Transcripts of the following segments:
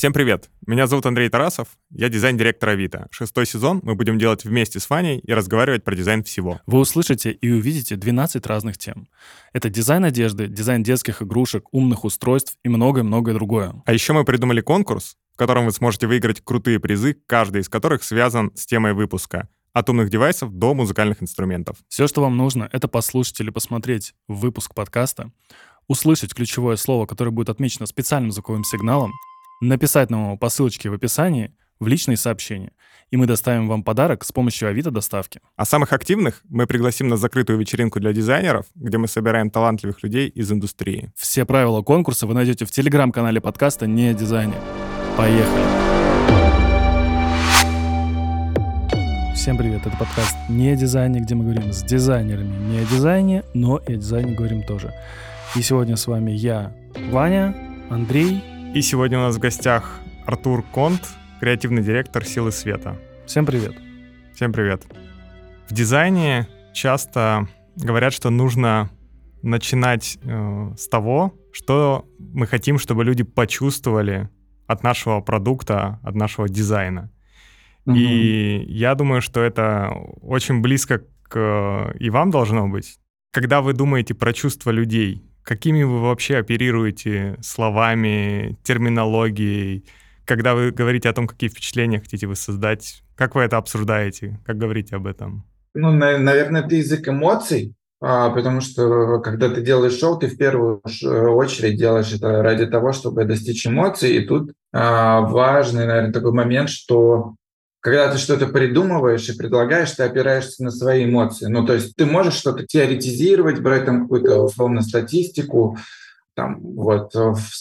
Всем привет! Меня зовут Андрей Тарасов, я дизайн-директор Авито. Шестой сезон мы будем делать вместе с Ваней и разговаривать про дизайн всего. Вы услышите и увидите 12 разных тем. Это дизайн одежды, дизайн детских игрушек, умных устройств и многое-многое другое. А еще мы придумали конкурс, в котором вы сможете выиграть крутые призы, каждый из которых связан с темой выпуска от умных девайсов до музыкальных инструментов. Все, что вам нужно, это послушать или посмотреть выпуск подкаста, услышать ключевое слово, которое будет отмечено специальным звуковым сигналом, написать нам его по ссылочке в описании в личные сообщения, и мы доставим вам подарок с помощью Авито доставки. А самых активных мы пригласим на закрытую вечеринку для дизайнеров, где мы собираем талантливых людей из индустрии. Все правила конкурса вы найдете в телеграм-канале подкаста «Не о дизайне». Поехали! Всем привет, это подкаст «Не о дизайне», где мы говорим с дизайнерами не о дизайне, но и о дизайне говорим тоже. И сегодня с вами я, Ваня, Андрей и сегодня у нас в гостях Артур Конт, креативный директор «Силы света». Всем привет. Всем привет. В дизайне часто говорят, что нужно начинать э, с того, что мы хотим, чтобы люди почувствовали от нашего продукта, от нашего дизайна. Угу. И я думаю, что это очень близко к и вам должно быть. Когда вы думаете про чувства людей, Какими вы вообще оперируете словами, терминологией, когда вы говорите о том, какие впечатления хотите вы создать? Как вы это обсуждаете? Как говорите об этом? Ну, наверное, это язык эмоций, а, потому что когда ты делаешь шоу, ты в первую э, очередь делаешь это ради того, чтобы достичь эмоций. И тут а, важный, наверное, такой момент, что когда ты что-то придумываешь и предлагаешь, ты опираешься на свои эмоции. Ну, то есть ты можешь что-то теоретизировать, брать там какую-то условно статистику, там, вот,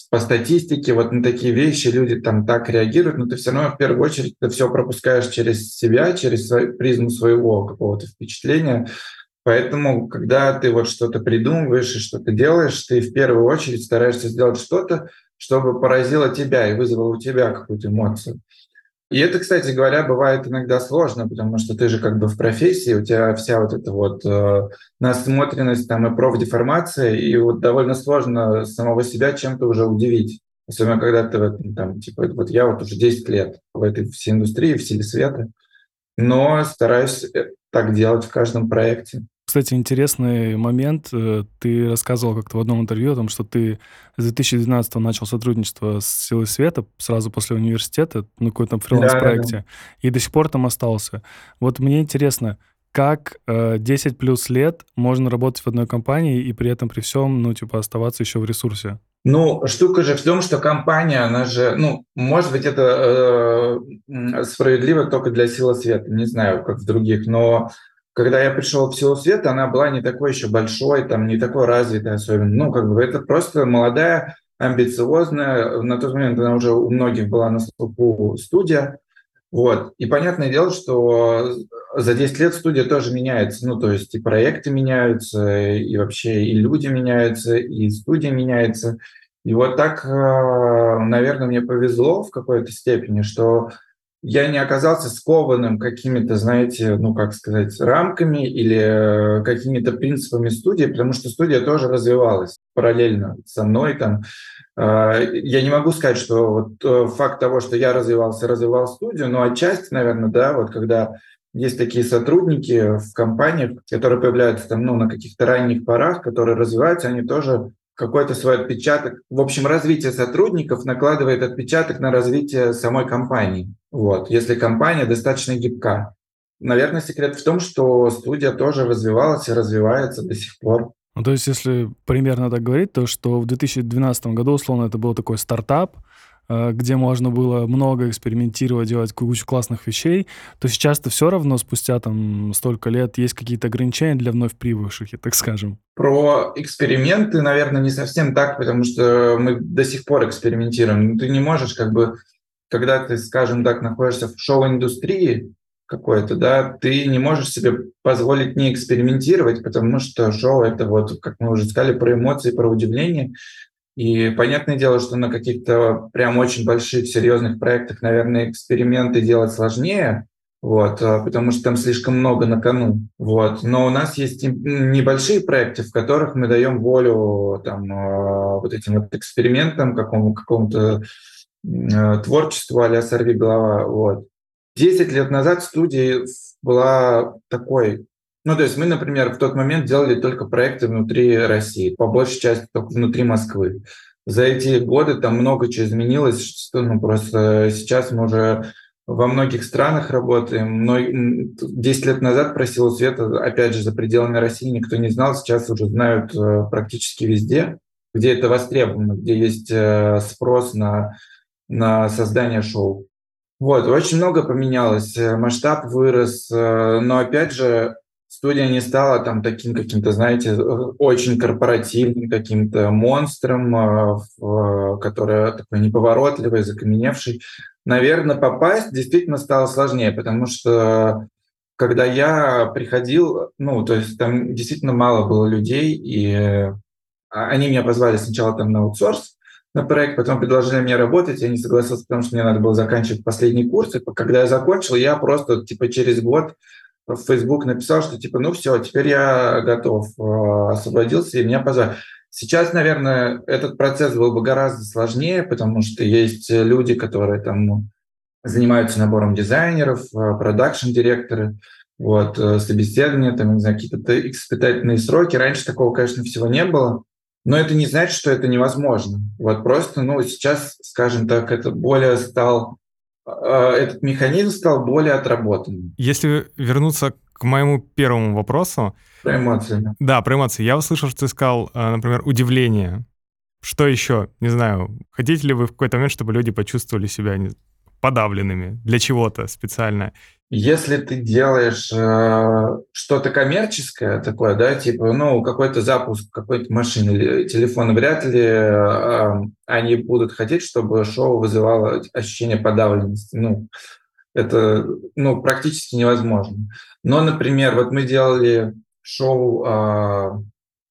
по статистике, вот на такие вещи люди там так реагируют, но ты все равно в первую очередь это все пропускаешь через себя, через свою, призму своего какого-то впечатления. Поэтому, когда ты вот что-то придумываешь и что-то делаешь, ты в первую очередь стараешься сделать что-то, чтобы поразило тебя и вызвало у тебя какую-то эмоцию. И это, кстати говоря, бывает иногда сложно, потому что ты же как бы в профессии, у тебя вся вот эта вот э, насмотренность там и профдеформация, и вот довольно сложно самого себя чем-то уже удивить. Особенно когда ты вот, там, типа, вот я вот уже 10 лет в этой всей индустрии, в силе света, но стараюсь э, так делать в каждом проекте. Кстати, интересный момент. Э, ты рассказывал как-то в одном интервью о том, что ты с 2012 начал сотрудничество с «Силой света» сразу после университета, на какой-то фриланс-проекте, да, да, да. и до сих пор там остался. Вот мне интересно, как э, 10 плюс лет можно работать в одной компании и при этом при всем, ну, типа, оставаться еще в ресурсе? Ну, штука же в том, что компания, она же, ну, может быть, это э, справедливо только для силы света, не знаю, как в других, но когда я пришел в силу света, она была не такой еще большой, там, не такой развитой особенно. Ну, как бы это просто молодая, амбициозная. На тот момент она уже у многих была на слуху студия. Вот. И понятное дело, что за 10 лет студия тоже меняется. Ну, то есть и проекты меняются, и вообще и люди меняются, и студия меняется. И вот так, э, наверное, мне повезло в какой-то степени, что я не оказался скованным какими-то, знаете, ну, как сказать, рамками или э, какими-то принципами студии, потому что студия тоже развивалась параллельно со мной там. А, я не могу сказать, что вот э, факт того, что я развивался, развивал студию, но отчасти, наверное, да, вот когда есть такие сотрудники в компаниях, которые появляются там, ну, на каких-то ранних порах, которые развиваются, они тоже какой-то свой отпечаток. В общем, развитие сотрудников накладывает отпечаток на развитие самой компании. Вот, если компания достаточно гибка. Наверное, секрет в том, что студия тоже развивалась и развивается до сих пор. Ну, то есть, если примерно так говорить, то что в 2012 году, условно, это был такой стартап, Э, где можно было много экспериментировать, делать кучу классных вещей, то сейчас-то все равно спустя там столько лет есть какие-то ограничения для вновь прибывших, так скажем. Про эксперименты, наверное, не совсем так, потому что мы до сих пор экспериментируем. Ты не можешь как бы, когда ты, скажем так, находишься в шоу-индустрии, какой-то, да, ты не можешь себе позволить не экспериментировать, потому что шоу это вот, как мы уже сказали, про эмоции, про удивление. И понятное дело, что на каких-то прям очень больших, серьезных проектах, наверное, эксперименты делать сложнее, вот, а, потому что там слишком много на кону. Вот. Но у нас есть небольшие проекты, в которых мы даем волю там, а, вот этим вот экспериментам, какому, какому-то творчеству а-ля «Сорви голова». Вот. Десять лет назад студия была такой ну, то есть мы, например, в тот момент делали только проекты внутри России, по большей части только внутри Москвы. За эти годы там много чего изменилось, что ну, просто сейчас мы уже во многих странах работаем. Но 10 лет назад про силу света, опять же, за пределами России никто не знал, сейчас уже знают э, практически везде, где это востребовано, где есть э, спрос на, на создание шоу. Вот, очень много поменялось, э, масштаб вырос, но опять же, студия не стала там таким каким-то, знаете, очень корпоративным каким-то монстром, который такой неповоротливый, закаменевший. Наверное, попасть действительно стало сложнее, потому что когда я приходил, ну, то есть там действительно мало было людей, и они меня позвали сначала там на аутсорс, на проект, потом предложили мне работать, я не согласился, потому что мне надо было заканчивать последний курс, и когда я закончил, я просто типа через год в Facebook написал, что типа, ну все, теперь я готов, э, освободился, и меня позвали. Сейчас, наверное, этот процесс был бы гораздо сложнее, потому что есть люди, которые там ну, занимаются набором дизайнеров, э, продакшн-директоры, вот, э, собеседования, там, не знаю, какие-то испытательные сроки. Раньше такого, конечно, всего не было, но это не значит, что это невозможно. Вот просто, ну, сейчас, скажем так, это более стал а, этот механизм стал более отработанным. Если вернуться к моему первому вопросу. Про эмоции. Да, про эмоции. Я услышал, что ты сказал, а, например, удивление. Что еще? Не знаю, хотите ли вы в какой-то момент, чтобы люди почувствовали себя подавленными для чего-то специально? Если ты делаешь э, что-то коммерческое такое, да, типа, ну, какой-то запуск какой-то машины или телефона, вряд ли э, они будут хотеть, чтобы шоу вызывало ощущение подавленности. Ну, это, ну, практически невозможно. Но, например, вот мы делали шоу э,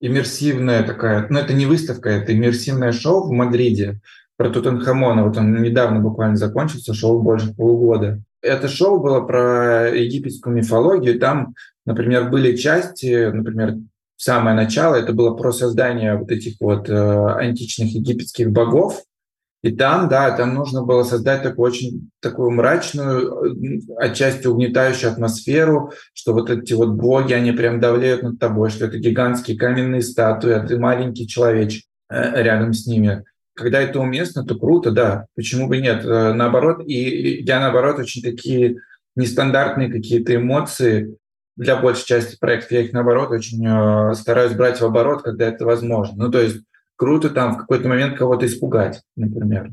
иммерсивное такая, ну, это не выставка, это иммерсивное шоу в Мадриде про Тутанхамона. Вот он недавно буквально закончился, шоу больше полугода это шоу было про египетскую мифологию. Там, например, были части, например, самое начало, это было про создание вот этих вот э, античных египетских богов. И там, да, там нужно было создать такую очень такую мрачную, э, отчасти угнетающую атмосферу, что вот эти вот боги, они прям давляют над тобой, что это гигантские каменные статуи, а ты маленький человечек э, рядом с ними когда это уместно, то круто, да. Почему бы нет? Э, наоборот, и я, наоборот, очень такие нестандартные какие-то эмоции для большей части проектов, я их, наоборот, очень э, стараюсь брать в оборот, когда это возможно. Ну, то есть круто там в какой-то момент кого-то испугать, например.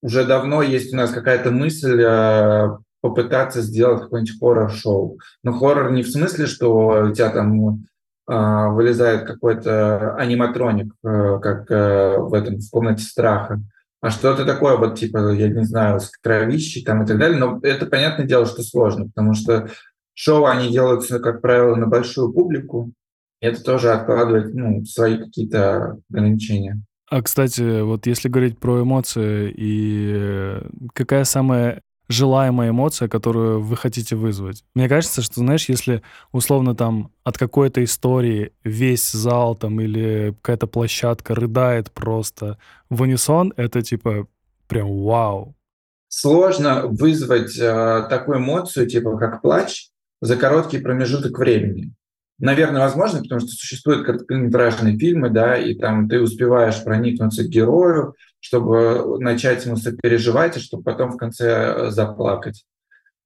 Уже давно есть у нас какая-то мысль э, попытаться сделать какой-нибудь хоррор-шоу. Но хоррор не в смысле, что у тебя там вылезает какой-то аниматроник, э, как э, в этом в комнате страха, а что-то такое, вот типа, я не знаю, с кровищей там и так далее. Но это, понятное дело, что сложно, потому что шоу, они делаются, как правило, на большую публику, и это тоже откладывает ну, свои какие-то ограничения. А, кстати, вот если говорить про эмоции, и э, какая самая желаемая эмоция, которую вы хотите вызвать. Мне кажется, что, знаешь, если условно там от какой-то истории весь зал там или какая-то площадка рыдает просто в унисон, это типа прям вау. Сложно вызвать э, такую эмоцию, типа как плач, за короткий промежуток времени. Наверное, возможно, потому что существуют короткометражные фильмы, да, и там ты успеваешь проникнуться к герою, чтобы начать ему сопереживать, и чтобы потом в конце э, заплакать.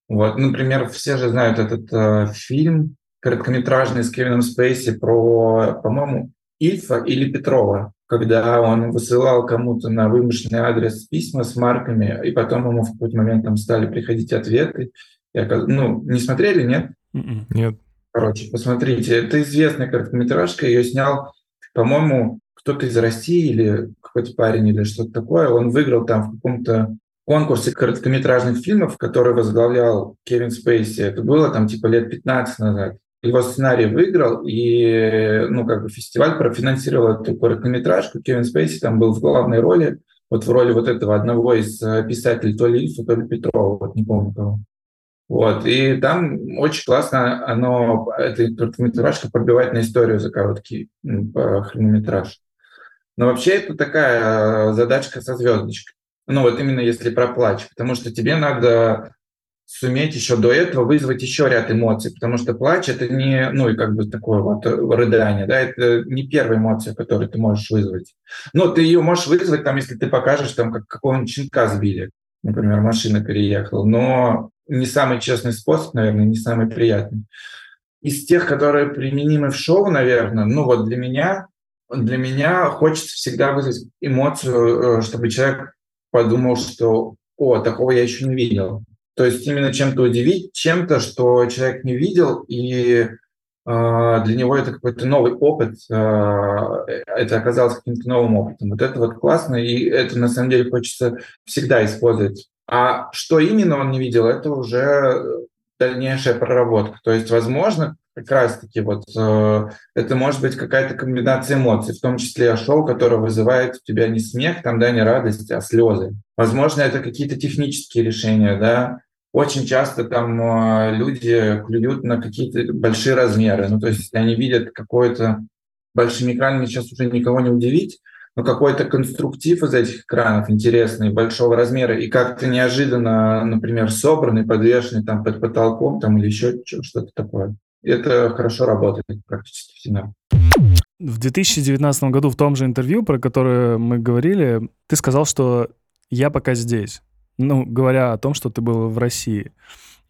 Вот. Например, все же знают этот э, фильм короткометражный с Кевином Спейси про, по-моему, Ильфа или Петрова, когда он высылал кому-то на вымышленный адрес письма с марками, и потом ему в какой-то момент там стали приходить ответы. Я, ну, не смотрели, нет? М-м. Нет. Короче, посмотрите, это известная короткометражка, ее снял, по-моему, кто-то из России или какой-то парень или что-то такое. Он выиграл там в каком-то конкурсе короткометражных фильмов, который возглавлял Кевин Спейси. Это было там типа лет 15 назад. Его сценарий выиграл, и ну, как бы фестиваль профинансировал эту короткометражку. Кевин Спейси там был в главной роли, вот в роли вот этого одного из э, писателей, то ли Ильфа, то ли Петрова, вот не помню кого. Вот, и там очень классно оно, эта короткометражка пробивает на историю за короткий хронометраж. Но вообще это такая э, задачка со звездочкой. Ну вот именно если про плач, потому что тебе надо суметь еще до этого вызвать еще ряд эмоций, потому что плач это не, ну и как бы такое вот рыдание, да, это не первая эмоция, которую ты можешь вызвать. Но ты ее можешь вызвать, там, если ты покажешь, там, как какого-нибудь щенка сбили, например, машина переехала, но не самый честный способ, наверное, не самый приятный. Из тех, которые применимы в шоу, наверное, ну вот для меня, для меня хочется всегда вызвать эмоцию, э, чтобы человек подумал, что «О, такого я еще не видел». То есть именно чем-то удивить, чем-то, что человек не видел, и э, для него это какой-то новый опыт, э, это оказалось каким-то новым опытом. Вот это вот классно, и это на самом деле хочется всегда использовать. А что именно он не видел, это уже дальнейшая проработка. То есть, возможно, как раз-таки вот э, это может быть какая-то комбинация эмоций, в том числе шоу, которое вызывает у тебя не смех, там, да, не радость, а слезы. Возможно, это какие-то технические решения, да, очень часто там э, люди клюют на какие-то большие размеры. Ну, то есть, они видят какое-то большими экранами, сейчас уже никого не удивить, но какой-то конструктив из этих экранов интересный, большого размера, и как-то неожиданно, например, собранный, подвешенный там под потолком там, или еще что-то такое. Это хорошо работает практически всегда. В 2019 году в том же интервью, про которое мы говорили, ты сказал, что я пока здесь ну, говоря о том, что ты был в России.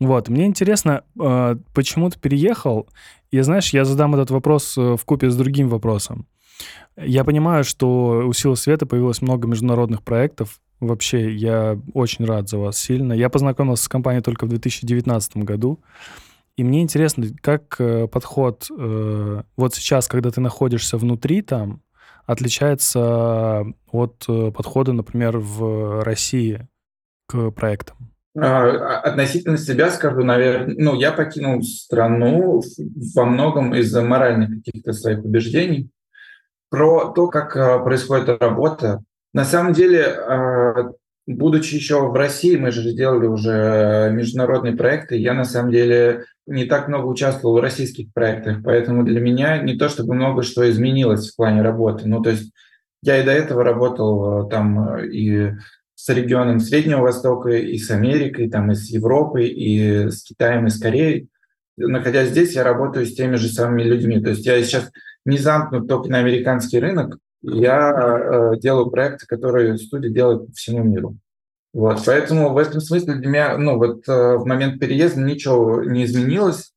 Вот, мне интересно, э, почему ты переехал? И знаешь, я задам этот вопрос э, в купе с другим вопросом. Я понимаю, что у Силы Света появилось много международных проектов. Вообще, я очень рад за вас сильно. Я познакомился с компанией только в 2019 году. И мне интересно, как э, подход вот сейчас, когда ты находишься внутри там, отличается от подхода, например, в России к проектам? А, относительно себя скажу, наверное, ну, я покинул страну во многом из-за моральных каких-то своих убеждений. Про то, как происходит работа. На самом деле, будучи еще в России, мы же сделали уже международные проекты, я на самом деле не так много участвовал в российских проектах, поэтому для меня не то чтобы много что изменилось в плане работы. Ну, то есть я и до этого работал там и с регионом Среднего Востока, и с Америкой, там, и с Европой, и с Китаем, и с Кореей. Находясь здесь, я работаю с теми же самыми людьми. То есть я сейчас не замкнут только на американский рынок, я э, делаю проекты, которые студия делает по всему миру. Вот, поэтому в этом смысле для меня, ну вот э, в момент переезда ничего не изменилось.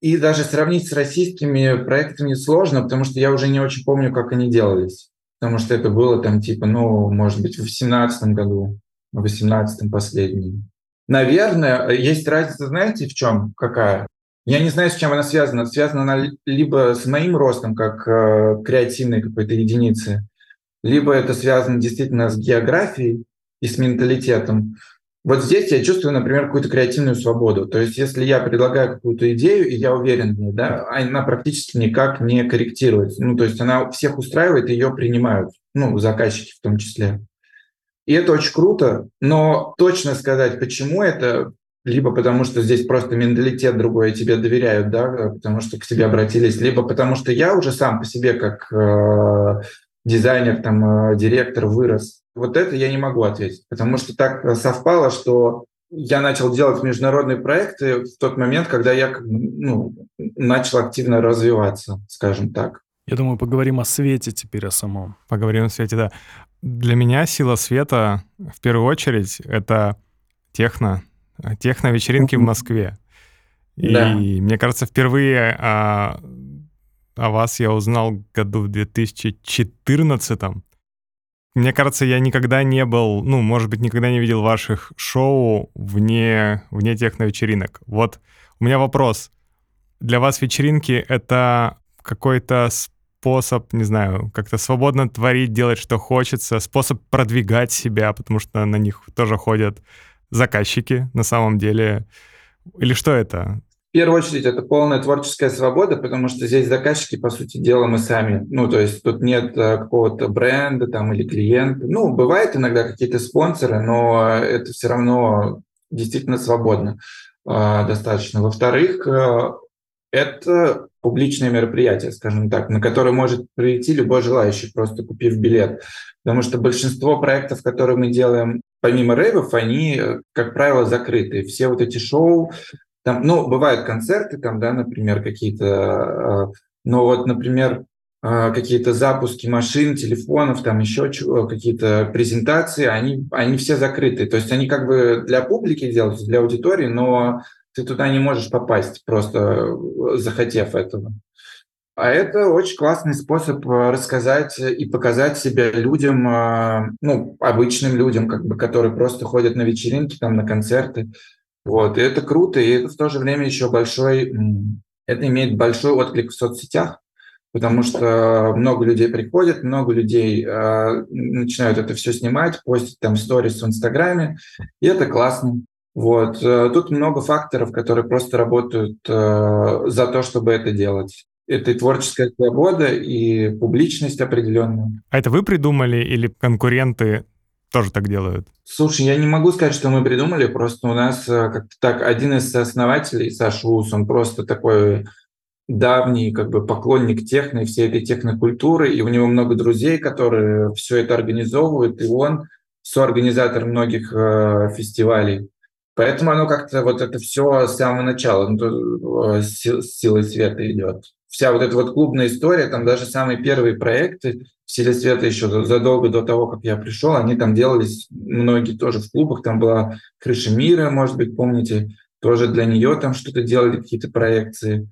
И даже сравнить с российскими проектами сложно, потому что я уже не очень помню, как они делались потому что это было там типа, ну, может быть, в 18 году, в 18 последнем. Наверное, есть разница, знаете, в чем, какая? Я не знаю, с чем она связана. Связана она либо с моим ростом, как э, креативной какой-то единицы, либо это связано действительно с географией и с менталитетом. Вот здесь я чувствую, например, какую-то креативную свободу. То есть если я предлагаю какую-то идею, и я уверен в ней, да, она практически никак не корректируется. Ну, то есть она всех устраивает, и ее принимают, ну, заказчики в том числе. И это очень круто, но точно сказать, почему это, либо потому что здесь просто менталитет другой, и тебе доверяют, да, потому что к тебе обратились, либо потому что я уже сам по себе как э, дизайнер, там, э, директор вырос вот это я не могу ответить, потому что так совпало, что я начал делать международные проекты в тот момент, когда я ну, начал активно развиваться, скажем так. Я думаю, поговорим о свете теперь, о самом. Поговорим о свете, да. Для меня сила света, в первую очередь, это техно, техно-вечеринки в Москве. И да. мне кажется, впервые о, о вас я узнал году в 2014 мне кажется, я никогда не был, ну, может быть, никогда не видел ваших шоу вне, вне техно-вечеринок. Вот у меня вопрос. Для вас вечеринки — это какой-то способ, не знаю, как-то свободно творить, делать, что хочется, способ продвигать себя, потому что на них тоже ходят заказчики на самом деле. Или что это? В первую очередь, это полная творческая свобода, потому что здесь заказчики, по сути дела, мы сами. Ну, то есть тут нет э, какого-то бренда там или клиента. Ну, бывает иногда какие-то спонсоры, но это все равно действительно свободно э, достаточно. Во-вторых, э, Это публичное мероприятие, скажем так, на которое может прийти любой желающий, просто купив билет. Потому что большинство проектов, которые мы делаем, помимо рейвов, они, как правило, закрыты. Все вот эти шоу, там, ну, бывают концерты, там, да, например, какие-то, а, но вот, например, а, какие-то запуски машин, телефонов, там еще какие-то презентации, они, они все закрыты. То есть они как бы для публики делаются, для аудитории, но ты туда не можешь попасть, просто э, захотев этого. А это очень классный способ э, рассказать и показать себя людям, э, ну, обычным людям, как бы, которые просто ходят на вечеринки, там, на концерты. Вот, и это круто, и это в то же время еще большой, это имеет большой отклик в соцсетях, потому что много людей приходят, много людей э, начинают это все снимать, постить там сторис в Инстаграме, и это классно. Вот. Э, тут много факторов, которые просто работают э, за то, чтобы это делать. Это и творческая свобода, и публичность определенная. А это вы придумали или конкуренты тоже так делают? Слушай, я не могу сказать, что мы придумали, просто у нас э, как-то так один из основателей, Саша Ус, он просто такой давний как бы поклонник техно и всей этой технокультуры, и у него много друзей, которые все это организовывают, и он соорганизатор многих э, фестивалей. Поэтому оно как-то вот это все с самого начала ну, с силой света идет. Вся вот эта вот клубная история, там даже самые первые проекты в силе света еще задолго до того, как я пришел, они там делались, многие тоже в клубах, там была крыша мира, может быть, помните, тоже для нее там что-то делали, какие-то проекции.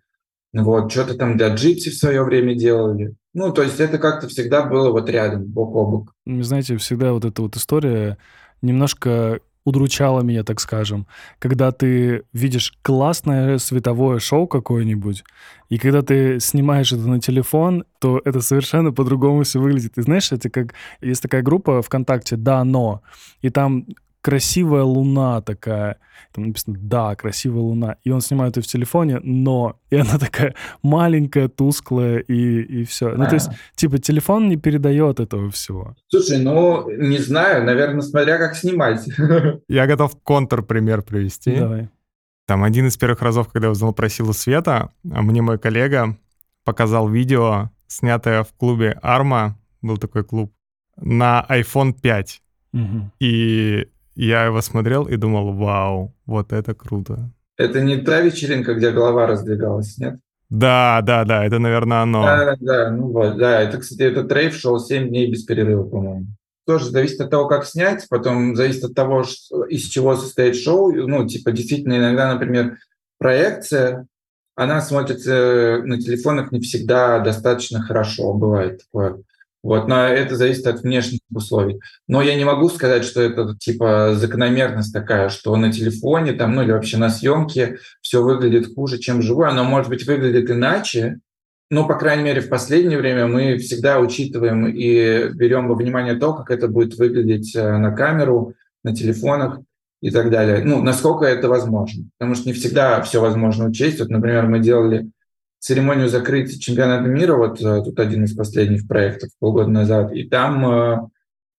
Вот, что-то там для Джипси в свое время делали. Ну, то есть это как-то всегда было вот рядом, бок о бок. Знаете, всегда вот эта вот история немножко удручала меня, так скажем, когда ты видишь классное световое шоу какое-нибудь, и когда ты снимаешь это на телефон, то это совершенно по-другому все выглядит. И знаешь, это как... Есть такая группа ВКонтакте «Да, но», и там красивая луна такая. Там написано «Да, красивая луна». И он снимает ее в телефоне, но... И она такая маленькая, тусклая, и, и все. Ну, то есть, типа, телефон не передает этого всего. Слушай, ну, не знаю, наверное, смотря как снимать. Я готов контрпример привести. Давай. Там один из первых разов, когда я узнал про силу света, а мне мой коллега показал видео, снятое в клубе Арма, был такой клуб, на iPhone 5. Угу. И я его смотрел и думал, вау, вот это круто. Это не та вечеринка, где голова раздвигалась, нет? Да, да, да, это, наверное, оно. Да, да, ну вот, да, это, кстати, этот рейв шел 7 дней без перерыва, по-моему. Тоже зависит от того, как снять, потом зависит от того, из чего состоит шоу. Ну, типа, действительно, иногда, например, проекция, она смотрится на телефонах не всегда достаточно хорошо, бывает такое. Вот, но это зависит от внешних условий. Но я не могу сказать, что это типа закономерность такая, что на телефоне там, ну или вообще на съемке все выглядит хуже, чем живое. Оно может быть выглядит иначе, но, по крайней мере, в последнее время мы всегда учитываем и берем во внимание то, как это будет выглядеть э, на камеру, на телефонах и так далее. Ну, насколько это возможно. Потому что не всегда все возможно учесть. Вот, например, мы делали церемонию закрытия чемпионата мира, вот э, тут один из последних проектов полгода назад, и там, э,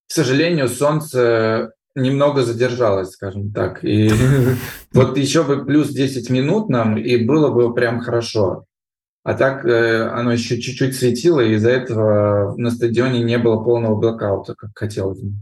к сожалению, солнце немного задержалось, скажем так. И вот еще бы плюс 10 минут нам, и было бы прям хорошо. А так э, оно еще чуть-чуть светило, и из-за этого на стадионе не было полного блокаута, как хотелось бы.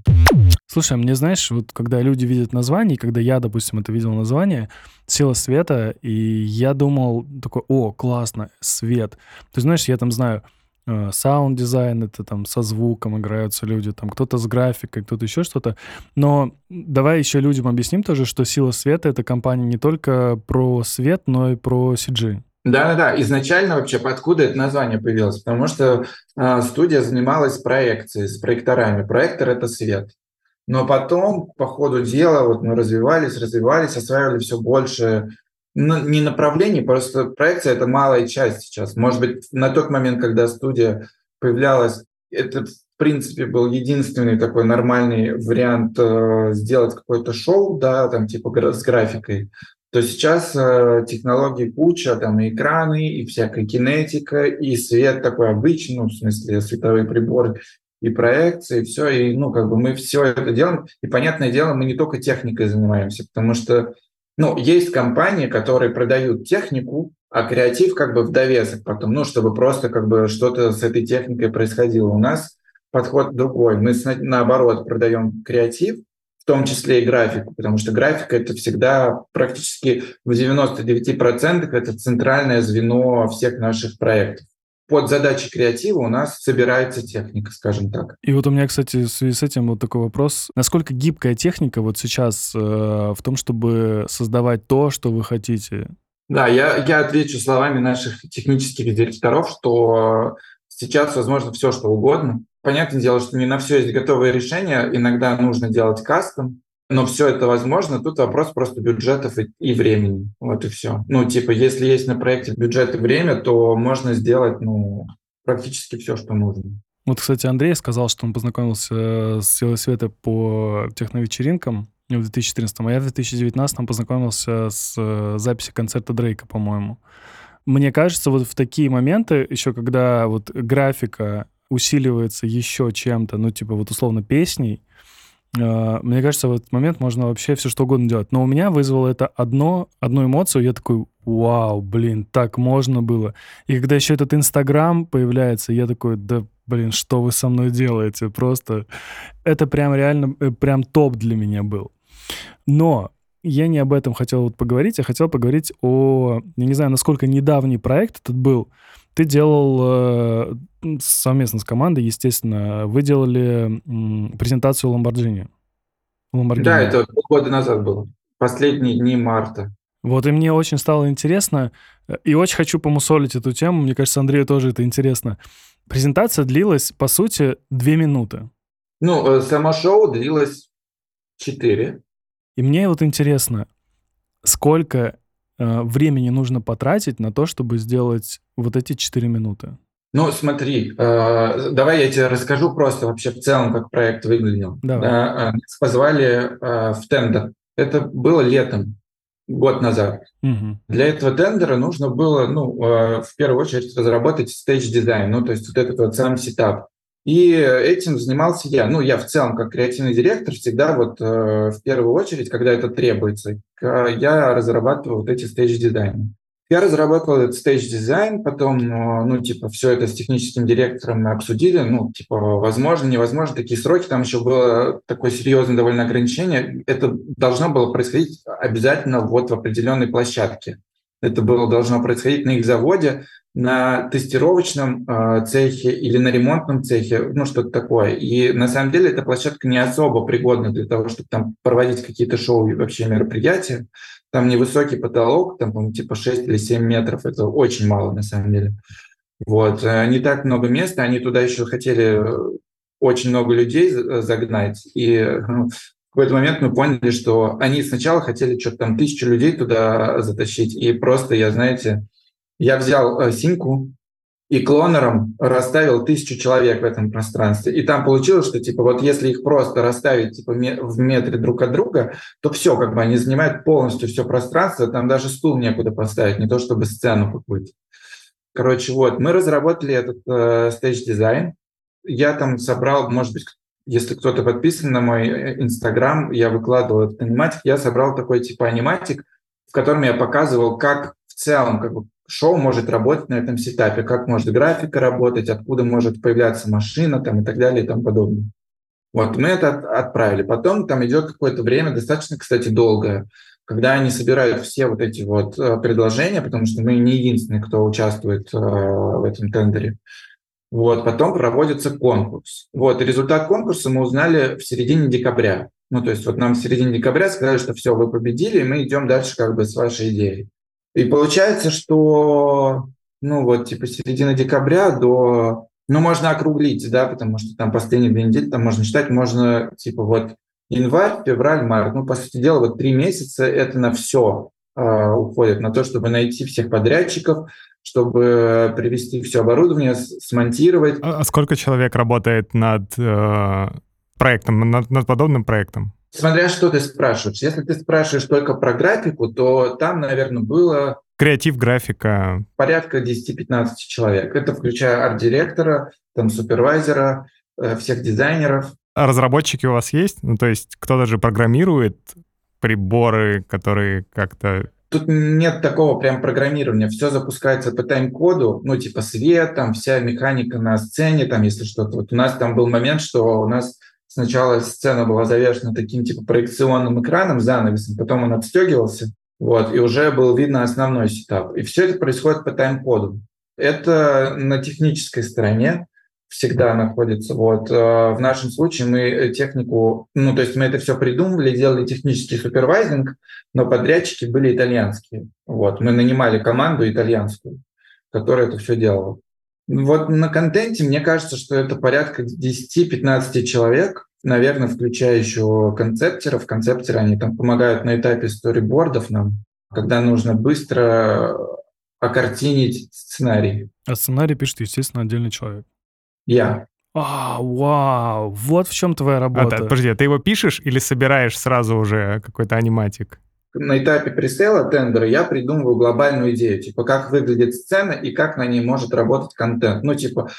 Слушай, а мне знаешь, вот когда люди видят название, когда я, допустим, это видел название, «Сила света», и я думал такой, о, классно, свет. Ты знаешь, я там знаю, э, саунд-дизайн, это там со звуком играются люди, там кто-то с графикой, кто-то еще что-то. Но давай еще людям объясним тоже, что «Сила света» — это компания не только про свет, но и про CG. Да-да-да, изначально вообще откуда это название появилось? Потому что э, студия занималась проекцией, с проекторами. Проектор — это свет. Но потом, по ходу дела, вот мы развивались, развивались, осваивали все больше ну, не направлений, просто проекция – это малая часть сейчас. Может быть, на тот момент, когда студия появлялась, это, в принципе, был единственный такой нормальный вариант э, сделать какое-то шоу, да, там типа с графикой, то сейчас э, технологий куча, там и экраны, и всякая кинетика, и свет такой обычный, ну, в смысле световые приборы, и проекции, и все, и, ну, как бы мы все это делаем, и, понятное дело, мы не только техникой занимаемся, потому что Ну, есть компании, которые продают технику, а креатив как бы в довесок потом, ну, чтобы просто как бы что-то с этой техникой происходило. У нас подход другой. Мы наоборот продаем креатив, в том числе и графику, потому что графика это всегда практически в 99% это центральное звено всех наших проектов под задачи креатива у нас собирается техника, скажем так. И вот у меня, кстати, в связи с этим вот такой вопрос. Насколько гибкая техника вот сейчас э, в том, чтобы создавать то, что вы хотите? Да, я, я отвечу словами наших технических директоров, что сейчас возможно все, что угодно. Понятное дело, что не на все есть готовые решения. Иногда нужно делать кастом, но все это возможно. Тут вопрос просто бюджетов и, и времени. Вот и все. Ну, типа, если есть на проекте бюджет и время, то можно сделать, ну, практически все, что нужно. Вот, кстати, Андрей сказал, что он познакомился с Силой Света по техновечеринкам в 2014, а я в 2019 познакомился с э, записи концерта Дрейка, по-моему. Мне кажется, вот в такие моменты, еще когда вот графика усиливается еще чем-то, ну, типа вот условно песней, мне кажется, в этот момент можно вообще все что угодно делать. Но у меня вызвало это одно, одну эмоцию. Я такой, вау, блин, так можно было. И когда еще этот Инстаграм появляется, я такой, да, блин, что вы со мной делаете? Просто это прям реально, э, прям топ для меня был. Но я не об этом хотел вот поговорить, я хотел поговорить о, я не знаю, насколько недавний проект этот был. Ты делал э, совместно с командой, естественно, вы делали презентацию Lamborghini. Lamborghini. Да, это полгода назад было. Последние дни марта. Вот, и мне очень стало интересно, и очень хочу помусолить эту тему, мне кажется, Андрею тоже это интересно. Презентация длилась, по сути, две минуты. Ну, э, само шоу длилось четыре. И мне вот интересно, сколько э, времени нужно потратить на то, чтобы сделать вот эти 4 минуты? Ну, смотри, э, давай я тебе расскажу просто вообще в целом, как проект выглядел. Давай. Да, э, нас позвали э, в тендер. Это было летом, год назад. Угу. Для этого тендера нужно было, ну, э, в первую очередь разработать stage design, ну, то есть вот этот вот сам сетап. И этим занимался я. Ну, я в целом, как креативный директор, всегда вот э, в первую очередь, когда это требуется, я разрабатываю вот эти stage design ы. Я разрабатывал этот stage design, потом, э, ну, типа, все это с техническим директором мы обсудили, ну, типа, возможно, невозможно, такие сроки, там еще было такое серьезное довольно ограничение. Это должно было происходить обязательно вот в определенной площадке. Это было должно происходить на их заводе, на тестировочном э, цехе или на ремонтном цехе, ну что-то такое. И на самом деле эта площадка не особо пригодна для того, чтобы там проводить какие-то шоу и вообще мероприятия. Там невысокий потолок, там, по-моему, типа 6 или 7 метров. Это очень мало на самом деле. Вот. Э, не так много места. Они туда еще хотели э, очень много людей загнать. И какой-то момент мы поняли, что они сначала хотели что-то там тысячу людей туда затащить. И просто я, знаете, я взял э, синьку и cloner ом расставил тысячу человек в этом пространстве. И там получилось, что типа вот если их просто расставить типа в метре друг от друга, то все, как бы они занимают полностью все пространство, там даже стул некуда поставить, не то чтобы сцену какую-то. Короче, вот, мы разработали этот э, stage design. Я там собрал, может быть, если кто-то подписан на мой э, Инстаграм, я выкладывал этот аниматик, я собрал такой типа аниматик, в котором я показывал, как в целом, как бы шоу может работать на этом сетапе, как может графика работать, откуда может появляться машина там, и так далее и тому подобное. Вот, мы это отправили. Потом там идет какое-то время, достаточно, кстати, долгое, когда они собирают все вот эти вот э, предложения, потому что мы не единственные, кто участвует э, в этом тендере. Вот, потом проводится конкурс. Вот, результат конкурса мы узнали в середине декабря. Ну, то есть вот нам в середине декабря сказали, что все, вы победили, и мы идем дальше как бы с вашей идеей. И получается, что, ну вот, типа середина декабря до, ну можно округлить, да, потому что там последние две недели там можно считать, можно, типа вот январь, февраль, март, ну, по сути дела, вот три месяца это на все э, уходит, на то, чтобы найти всех подрядчиков, чтобы привести все оборудование, смонтировать. А, а сколько человек работает над э, проектом, над, над подобным проектом? Смотря что ты спрашиваешь. Если ты спрашиваешь только про графику, то там, наверное, было... Креатив, графика. Порядка 10-15 человек. Это включая арт-директора, там, супервайзера, э, всех дизайнеров. А разработчики у вас есть? Ну, то есть кто-то же программирует приборы, которые как-то Тут нет такого прям программирования. Все запускается по тайм-коду, ну, типа свет, там вся механика на сцене, там, если что-то. Вот у нас там был момент, что у нас сначала сцена была завешена таким, типа, проекционным экраном, занавесом, потом он отстегивался, вот, и уже был видно основной сетап. И все это происходит по тайм-коду. Это на технической стороне всегда находится. Вот. Э, в нашем случае мы технику, ну, то есть мы это все придумывали, делали технический супервайзинг, но подрядчики были итальянские. Вот. Мы нанимали команду итальянскую, которая это все делала. Вот на контенте, мне кажется, что это порядка 10-15 человек, наверное, включая еще концептеров. Концептеры, они там помогают на этапе сторибордов нам, когда нужно быстро окартинить сценарий. А сценарий пишет, естественно, отдельный человек. Я. А, вау, вот в чем твоя работа. А, подожди, а ты его пишешь или собираешь сразу уже какой-то аниматик? На этапе пресейла тендера я придумываю глобальную идею, типа как выглядит сцена и как на ней может работать контент. Ну, типа,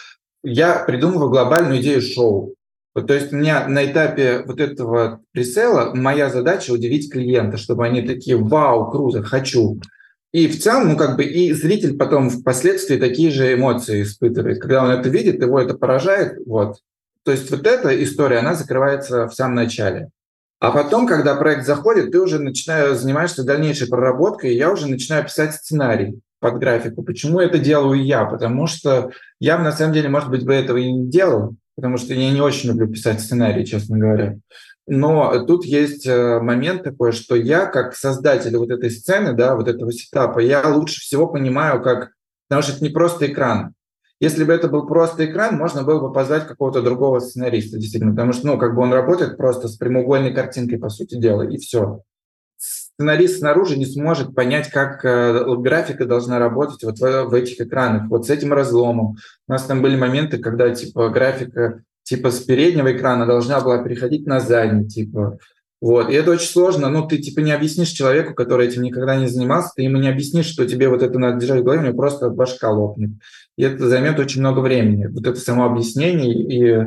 я придумываю глобальную идею шоу. То есть у меня на этапе вот этого пресейла моя задача удивить клиента, чтобы они такие, вау, круто, хочу. И в целом, ну, как бы и зритель потом впоследствии такие же эмоции испытывает. Когда он это видит, его это поражает. Вот. То есть вот эта история, она закрывается в самом начале. А потом, когда проект заходит, ты уже начинаешь занимаешься дальнейшей проработкой, и я уже начинаю писать сценарий под графику. Почему это делаю я? Потому что я, на самом деле, может быть, бы этого и не делал, потому что я не очень люблю писать сценарий, честно говоря. Но тут есть э, момент такой, что я, как создатель вот этой сцены, да, вот этого сетапа, я лучше всего понимаю, как... Потому что это не просто экран. Если бы это был просто экран, можно было бы позвать какого-то другого сценариста, действительно, потому что, ну, как бы он работает просто с прямоугольной картинкой, по сути дела, и все. Сценарист снаружи не сможет понять, как э, графика должна работать вот в, в этих экранах, вот с этим разломом. У нас там были моменты, когда, типа, графика типа с переднего экрана должна была переходить на задний, типа. Вот. И это очень сложно. Ну, ты типа не объяснишь человеку, который этим никогда не занимался, ты ему не объяснишь, что тебе вот это надо держать в голове, у него просто башка лопнет. И это займет очень много времени. Вот это само объяснение. И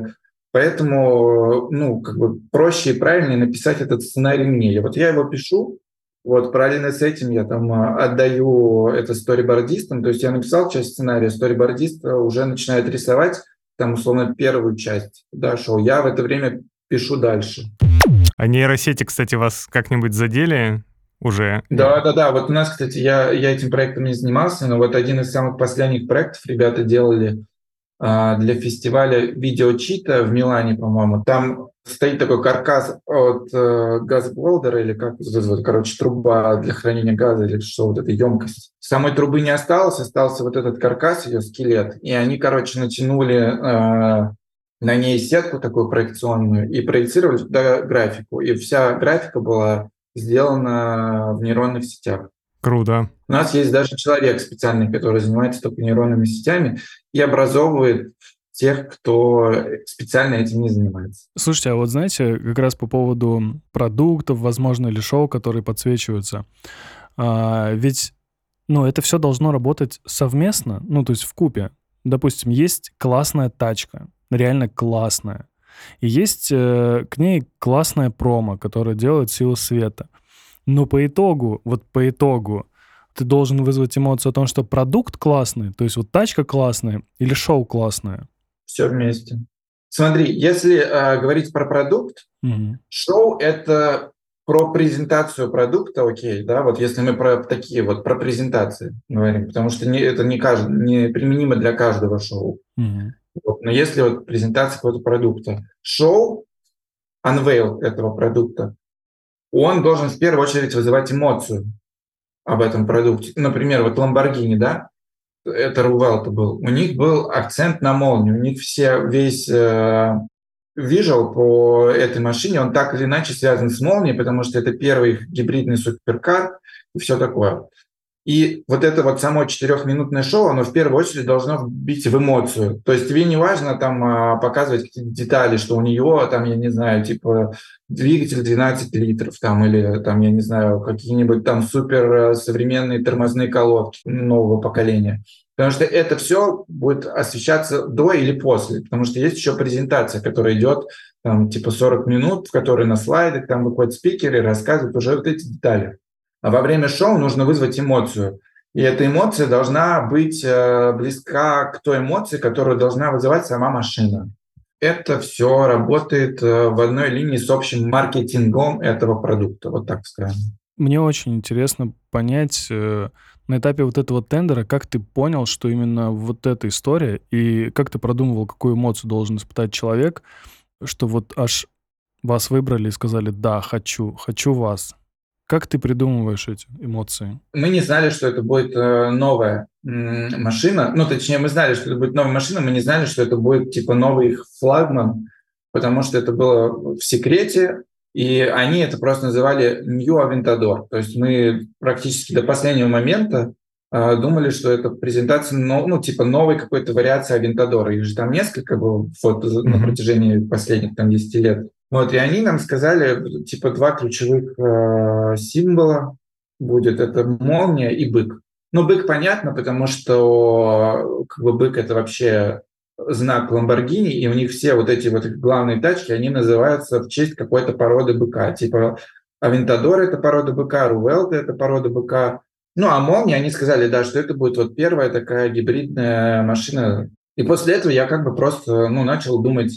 поэтому, ну, как бы проще и правильнее написать этот сценарий мне. И вот я его пишу, вот, параллельно с этим я там а, отдаю это сторибордистам, то есть я написал часть сценария, сторибордист уже начинает рисовать, там, условно, первую часть да, шоу. Я в это время пишу дальше. А нейросети, кстати, вас как-нибудь задели уже? Да, да, да. Вот у нас, кстати, я, я этим проектом не занимался, но вот один из самых последних проектов ребята делали для фестиваля видеочита в Милане, по-моему. Там стоит такой каркас от э, газболдера или как вот, короче, труба для хранения газа или что, вот эта емкость. Самой трубы не осталось, остался вот этот каркас, ее скелет. И они, короче, натянули э, на ней сетку такую проекционную и проецировали туда графику. И вся графика была сделана в нейронных сетях. Круто. У нас есть даже человек специальный, который занимается только нейронными сетями и образовывает тех, кто специально этим не занимается. Слушайте, а вот знаете, как раз по поводу продуктов, возможно, или шоу, которые подсвечиваются, а, ведь, ну, это все должно работать совместно, ну, то есть в купе. Допустим, есть классная тачка, реально классная, и есть э, к ней классная промо, которая делает силу света. Но по итогу, вот по итогу, ты должен вызвать эмоцию о том, что продукт классный, то есть вот тачка классная или шоу классное все вместе. Смотри, если э, говорить про продукт, mm-hmm. шоу это про презентацию продукта, окей, да, вот если мы про такие вот про презентации говорим, потому что не, это не, каждый, не применимо для каждого шоу. Mm-hmm. Вот, но если вот презентация какого-то продукта, шоу, unveil этого продукта, он должен в первую очередь вызывать эмоцию об этом продукте. Например, вот Lamborghini, да, это Рувелта был, у них был акцент на молнию, у них все, весь э, вижу по этой машине, он так или иначе связан с молнией, потому что это первый гибридный суперкар и все такое. И вот это вот само четырехминутное шоу, оно в первую очередь должно бить в эмоцию. То есть тебе не важно там а, показывать какие-то детали, что у нее там, я не знаю, типа двигатель 12 литров там или там, я не знаю, какие-нибудь там супер современные тормозные колодки нового поколения. Потому что это все будет освещаться до или после, потому что есть еще презентация, которая идет там типа 40 минут, в которой на слайдах там выходят спикеры рассказывают уже вот эти детали. А во время шоу нужно вызвать эмоцию. И эта эмоция должна быть э, близка к той эмоции, которую должна вызывать сама машина. Это все работает э, в одной линии с общим маркетингом этого продукта, вот так скажем. Мне очень интересно понять э, на этапе вот этого тендера, как ты понял, что именно вот эта история, и как ты продумывал, какую эмоцию должен испытать человек, что вот аж вас выбрали и сказали, да, хочу, хочу вас. Как ты придумываешь эти эмоции? Мы не знали, что это будет э, новая машина. Ну, точнее, мы знали, что это будет новая машина, мы не знали, что это будет типа новый их флагман, потому что это было в секрете, и они это просто называли New Aventador. То есть мы практически до последнего момента э, думали, что это презентация, ну, ну типа новой какой-то вариации Aventador. Их же там несколько было фото mm-hmm. на протяжении последних там 10 лет. Вот, и они нам сказали, типа, два ключевых э, символа будет. Это молния и бык. Ну, бык понятно, потому что как бы бык – это вообще знак Ламборгини, и у них все вот эти вот главные тачки, они называются в честь какой-то породы быка. Типа Авентадор – это порода быка, Рувелта – это порода быка. Ну, а молния, они сказали, да, что это будет вот первая такая гибридная машина. И после этого я как бы просто, ну, начал думать,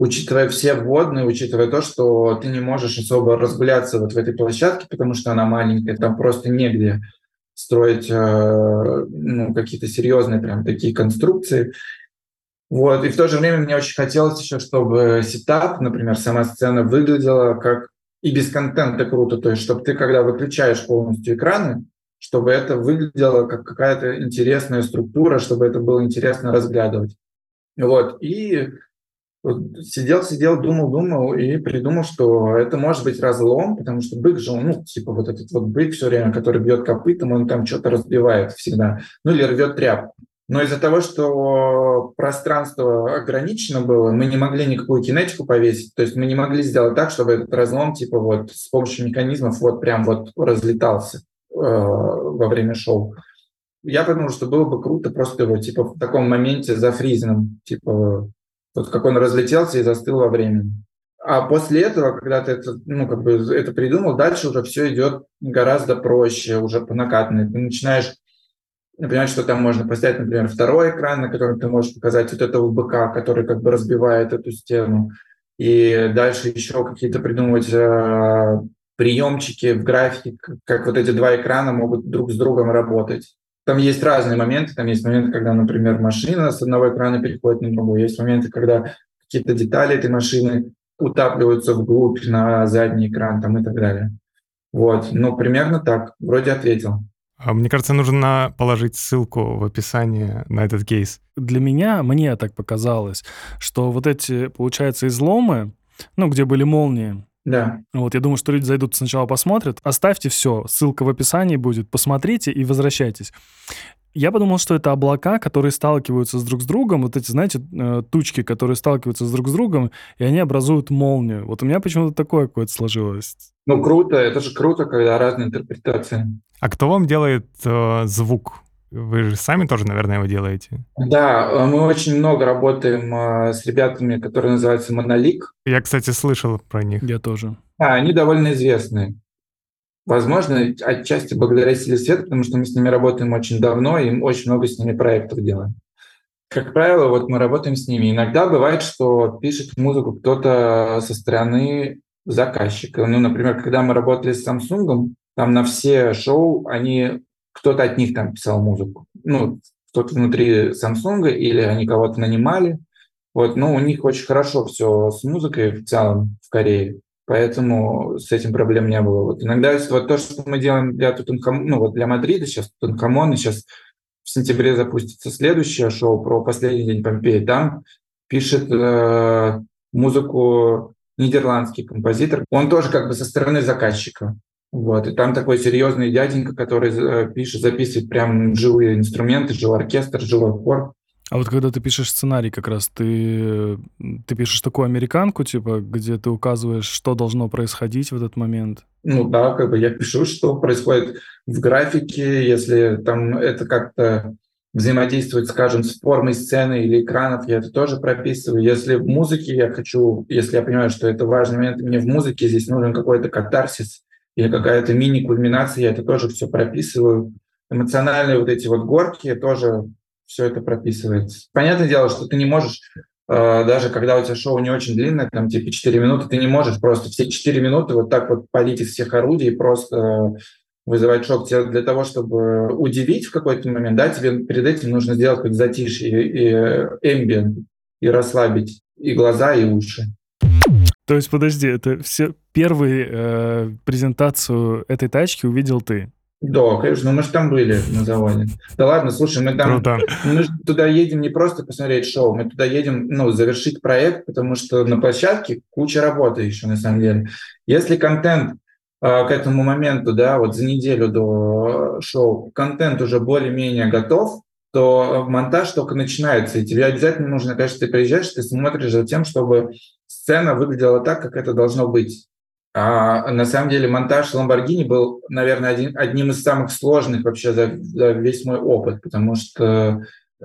учитывая все вводные, учитывая то, что ты не можешь особо разгуляться вот в этой площадке, потому что она маленькая, там просто негде строить э, ну, какие-то серьезные прям такие конструкции. Вот. И в то же время мне очень хотелось еще, чтобы сетап, например, сама сцена выглядела как и без контента круто, то есть чтобы ты, когда выключаешь полностью экраны, чтобы это выглядело как какая-то интересная структура, чтобы это было интересно разглядывать. Вот. И сидел, сидел, думал, думал и придумал, что это может быть разлом, потому что бык же, ну, типа вот этот вот бык все время, который бьет копытом, он там что-то разбивает всегда, ну или рвет тряпку. Но из-за того, что пространство ограничено было, мы не могли никакую кинетику повесить, то есть мы не могли сделать так, чтобы этот разлом типа вот с помощью механизмов вот прям вот разлетался э, во время шоу. Я подумал, что было бы круто просто его типа в таком моменте зафризенным, типа вот как он разлетелся и застыл во времени. А после этого, когда ты это, ну, как бы это придумал, дальше уже все идет гораздо проще, уже по накатанной. Ты начинаешь понимать, что там можно поставить, например, второй экран, на котором ты можешь показать вот этого быка, который как бы разбивает эту стену. И дальше еще какие-то придумывать э, приемчики в графике, как вот эти два экрана могут друг с другом работать. Там есть разные моменты. Там есть моменты, когда, например, машина с одного экрана переходит на другой. Есть моменты, когда какие-то детали этой машины утапливаются вглубь на задний экран там, и так далее. Вот, ну, примерно так. Вроде ответил. А мне кажется, нужно положить ссылку в описании на этот кейс. Для меня, мне так показалось, что вот эти, получается, изломы, ну, где были молнии, да. Вот, я думаю, что люди зайдут сначала посмотрят. Оставьте все, ссылка в описании будет, посмотрите и возвращайтесь. Я подумал, что это облака, которые сталкиваются с друг с другом, вот эти, знаете, э, тучки, которые сталкиваются с друг с другом, и они образуют молнию. Вот у меня почему-то такое какое-то сложилось. Ну, круто, это же круто, когда разные интерпретации. А кто вам делает э, звук вы же сами тоже, наверное, его делаете? Да, э, мы очень много работаем э, с ребятами, которые называются Монолик. Я, кстати, слышал про них. Я тоже. А, они довольно известные. Возможно, отчасти благодаря силе света, потому что мы с ними работаем очень давно и очень много с ними проектов делаем. Как правило, вот мы работаем с ними. Иногда бывает, что пишет музыку кто-то со стороны заказчика. Ну, например, когда мы работали с Samsung, там на все шоу они кто-то от них там писал музыку. Ну, кто-то внутри Samsung или они кого-то нанимали. Вот, но у них очень хорошо все с музыкой в целом в Корее, поэтому с этим проблем не было. Вот иногда вот то, что мы делаем для Тутанхамона, ну вот для Мадрида сейчас Тутанхамона, сейчас в сентябре запустится следующее шоу про последний день Помпеи. Там пишет э, музыку нидерландский композитор. Он тоже как бы со стороны заказчика. Вот, и там такой серьезный дяденька, который э, пишет, записывает прям живые инструменты, живой оркестр, живой хор. А вот когда ты пишешь сценарий как раз, ты, ты пишешь такую американку, типа, где ты указываешь, что должно происходить в этот момент? Ну да, как бы я пишу, что происходит в графике, если там это как-то взаимодействовать, скажем, с формой сцены или экранов, я это тоже прописываю. Если в музыке я хочу, если я понимаю, что это важный момент, мне в музыке здесь нужен какой-то катарсис или какая-то мини-кульминация, я это тоже все прописываю. Эмоциональные вот эти вот горки тоже все это прописывается. Понятное дело, что ты не можешь э, даже когда у тебя шоу не очень длинное, там типа 4 минуты, ты не можешь просто все 4 минуты вот так вот полить из всех орудий и просто вызывать шок тебе для того, чтобы удивить в какой-то момент, да, тебе перед этим нужно сделать как затишье и, и эмбиент, и расслабить и глаза, и уши. То есть, подожди, это все первую э, презентацию этой тачки увидел ты? Да, конечно, ну мы же там были на заводе. Да ладно, слушай, мы там Круто. мы туда едем не просто посмотреть шоу, мы туда едем, ну, завершить проект, потому что на площадке куча работы еще на самом деле. Если контент а, к этому моменту, да, вот за неделю до шоу, контент уже более-менее готов, то монтаж только начинается, и тебе обязательно нужно, конечно, ты приезжаешь, ты смотришь за тем, чтобы сцена выглядела так, как это должно быть. А на самом деле монтаж Lamborghini был, наверное, один, одним из самых сложных вообще за, за весь мой опыт, потому что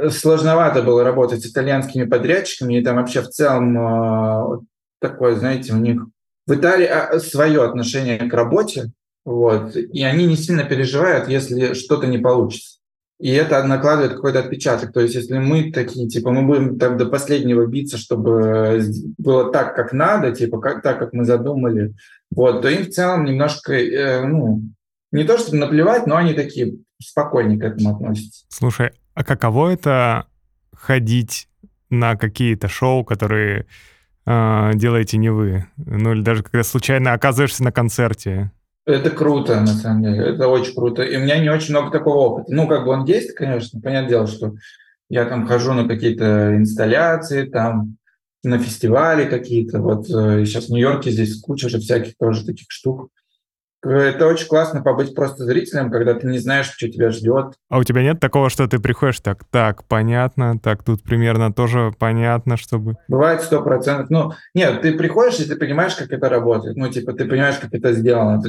сложновато было работать с итальянскими подрядчиками, и там вообще в целом а, такое, знаете, у них в Италии а, свое отношение к работе, вот, и они не сильно переживают, если что-то не получится. И это накладывает какой-то отпечаток. То есть если мы такие, типа, мы будем так до последнего биться, чтобы было так, как надо, типа, как, так, как мы задумали, вот, то им в целом немножко, э, ну, не то чтобы наплевать, но они такие спокойнее к этому относятся. Слушай, а каково это ходить на какие-то шоу, которые э, делаете не вы. Ну или даже когда случайно оказываешься на концерте. Это круто, на самом деле. Это очень круто. И у меня не очень много такого опыта. Ну, как бы он есть, конечно. Понятное дело, что я там хожу на какие-то инсталляции, там на фестивали какие-то. Вот э, сейчас в Нью-Йорке здесь куча же всяких тоже таких штук. Это очень классно побыть просто зрителем, когда ты не знаешь, что тебя ждет. А у тебя нет такого, что ты приходишь так, так, понятно, так, тут примерно тоже понятно, чтобы... Бывает сто процентов. Ну, нет, ты приходишь, и ты понимаешь, как это работает. Ну, типа, ты понимаешь, как это сделано.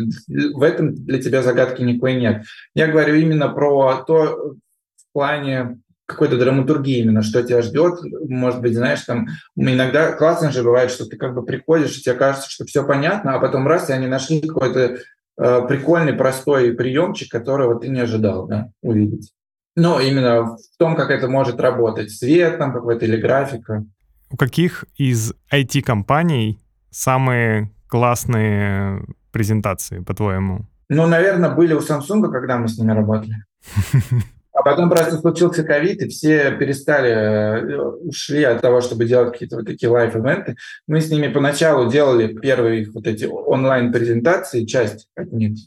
В этом для тебя загадки никакой нет. Я говорю именно про то в плане какой-то драматургии именно, что тебя ждет. Может быть, знаешь, там иногда классно же бывает, что ты как бы приходишь, и тебе кажется, что все понятно, а потом раз, и они нашли какой-то прикольный, простой приемчик, которого ты не ожидал да, увидеть. Но именно в том, как это может работать. Свет там какой-то или графика. У каких из IT-компаний самые классные презентации, по-твоему? Ну, наверное, были у Samsung, когда мы с ними работали. А потом просто случился ковид, и все перестали, э, ушли от того, чтобы делать какие-то вот такие лайф-эвенты. Мы с ними поначалу делали первые их вот эти онлайн-презентации, часть от них.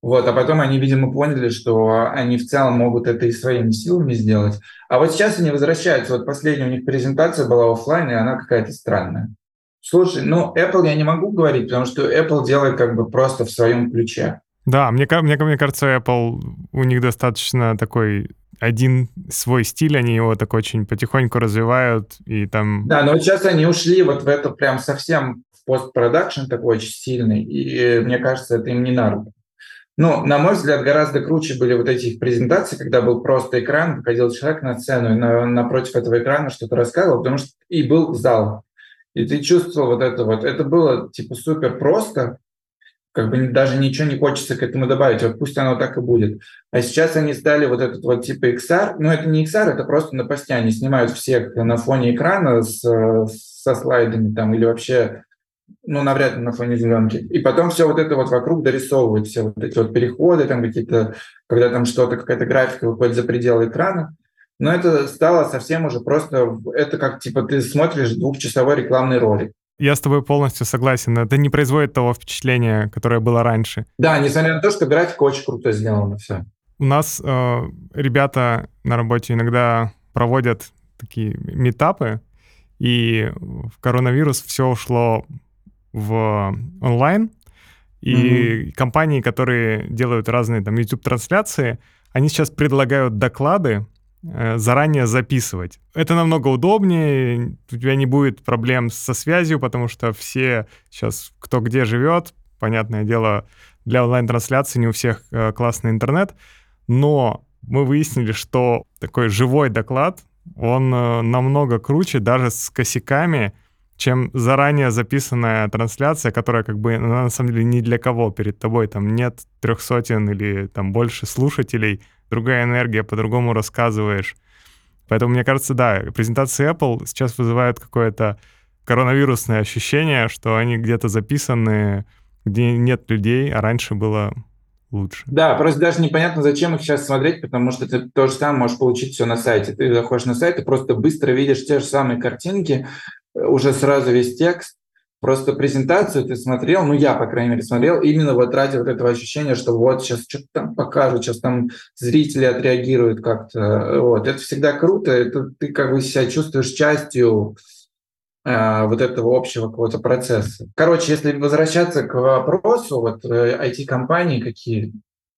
Вот, а потом они, видимо, поняли, что они в целом могут это и своими силами сделать. А вот сейчас они возвращаются. Вот последняя у них презентация была офлайн, и она какая-то странная. Слушай, ну, Apple я не могу говорить, потому что Apple делает как бы просто в своем ключе. Да, мне, мне, мне кажется, Apple, у них достаточно такой один свой стиль, они его так очень потихоньку развивают, и там... Да, но сейчас они ушли вот в это прям совсем в постпродакшн такой очень сильный, и мне кажется, это им не на руку. Ну, на мой взгляд, гораздо круче были вот эти их презентации, когда был просто экран, выходил человек на сцену и на, напротив этого экрана что-то рассказывал, потому что и был зал. И ты чувствовал вот это вот. Это было типа супер просто, как бы даже ничего не хочется к этому добавить, вот пусть оно так и будет. А сейчас они стали вот этот вот типа XR, ну это не XR, это просто на посте, они снимают всех на фоне экрана с, со слайдами там или вообще, ну навряд ли на фоне зеленки. И потом все вот это вот вокруг дорисовывают, все вот эти вот переходы там какие-то, когда там что-то, какая-то графика выходит за пределы экрана. Но это стало совсем уже просто, это как типа ты смотришь двухчасовой рекламный ролик. Я с тобой полностью согласен. Это не производит того впечатления, которое было раньше. Да, несмотря на то, что графика очень круто сделана, все. У нас э, ребята на работе иногда проводят такие метапы, и в коронавирус все ушло в онлайн, и mm-hmm. компании, которые делают разные там YouTube-трансляции, они сейчас предлагают доклады заранее записывать. Это намного удобнее, у тебя не будет проблем со связью, потому что все сейчас, кто где живет, понятное дело, для онлайн-трансляции не у всех э, классный интернет, но мы выяснили, что такой живой доклад, он э, намного круче даже с косяками, чем заранее записанная трансляция, которая как бы на самом деле ни для кого перед тобой. Там нет трех сотен или там больше слушателей, другая энергия, по-другому рассказываешь. Поэтому, мне кажется, да, презентации Apple сейчас вызывают какое-то коронавирусное ощущение, что они где-то записаны, где нет людей, а раньше было лучше. Да, просто даже непонятно, зачем их сейчас смотреть, потому что ты то же самое можешь получить все на сайте. Ты заходишь на сайт и просто быстро видишь те же самые картинки, уже сразу весь текст. Просто презентацию ты смотрел, ну я, по крайней мере, смотрел, именно вот ради вот этого ощущения, что вот сейчас что-то там покажут, сейчас там зрители отреагируют как-то. Вот. Это всегда круто, это ты как бы себя чувствуешь частью э, вот этого общего какого-то процесса. Короче, если возвращаться к вопросу, вот IT-компании э, какие,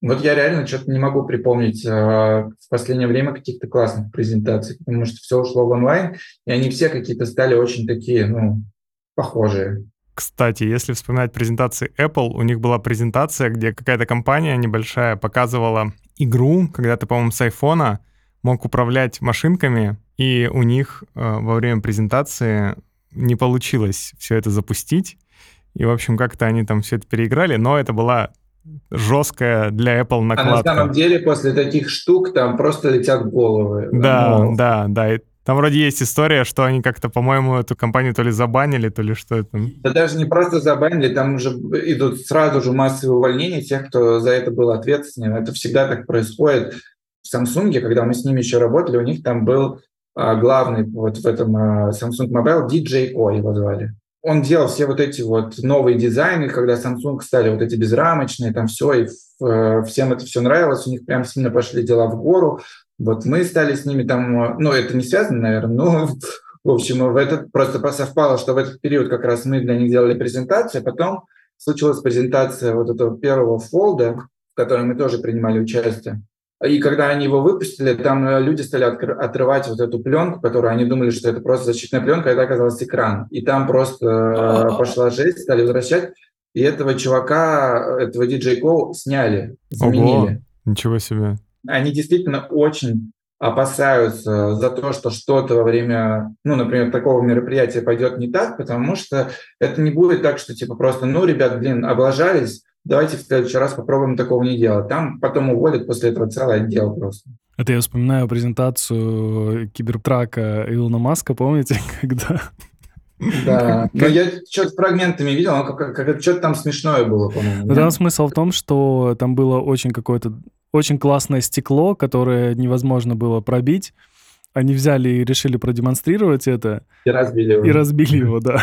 вот я реально что-то не могу припомнить э, в последнее время каких-то классных презентаций, потому что все ушло в онлайн, и они все какие-то стали очень такие, ну, похожие. Кстати, если вспоминать презентации Apple, у них была презентация, где какая-то компания небольшая показывала игру, когда ты, по-моему, с айфона мог управлять машинками, и у них э, во время презентации не получилось все это запустить. И, в общем, как-то они там все это переиграли, но это была жесткая для Apple накладка. А на самом деле после таких штук там просто летят головы. Да, ну, да, да. И там вроде есть история, что они как-то, по-моему, эту компанию то ли забанили, то ли что это. Да даже не просто забанили, там уже идут сразу же массовые увольнения тех, кто за это был ответственен. Это всегда так происходит. В Samsung, когда мы с ними еще работали, у них там был а, главный вот в этом а, Samsung Mobile DJ Ko его звали он делал все вот эти вот новые дизайны, когда Samsung стали вот эти безрамочные, там все, и э, всем это все нравилось, у них прям сильно пошли дела в гору. Вот мы стали с ними там, ну, это не связано, наверное, но, в общем, в этот просто совпало, что в этот период как раз мы для них делали презентацию, а потом случилась презентация вот этого первого фолда, в которой мы тоже принимали участие. И когда они его выпустили, там э, люди стали отрывать вот эту пленку, которую они думали, что это просто защитная пленка, а это оказалось экран. И там просто э, пошла жесть, стали возвращать. И этого чувака, этого диджей Коу сняли, заменили. Ого, ничего себе. Они действительно очень опасаются за то, что что-то во время, ну, например, такого мероприятия пойдет не так, потому что это не будет так, что типа просто, ну, ребят, блин, облажались, давайте в следующий раз попробуем такого не делать. Там потом уволят после этого целый отдел просто. Это я вспоминаю презентацию кибертрака Илона Маска, помните, когда... Да, но я что-то фрагментами видел, но как, как, что-то там смешное было, по-моему. Ну, там смысл в том, что там было очень какое-то очень классное стекло, которое невозможно было пробить. Они взяли и решили продемонстрировать это. И разбили его. И разбили его, да.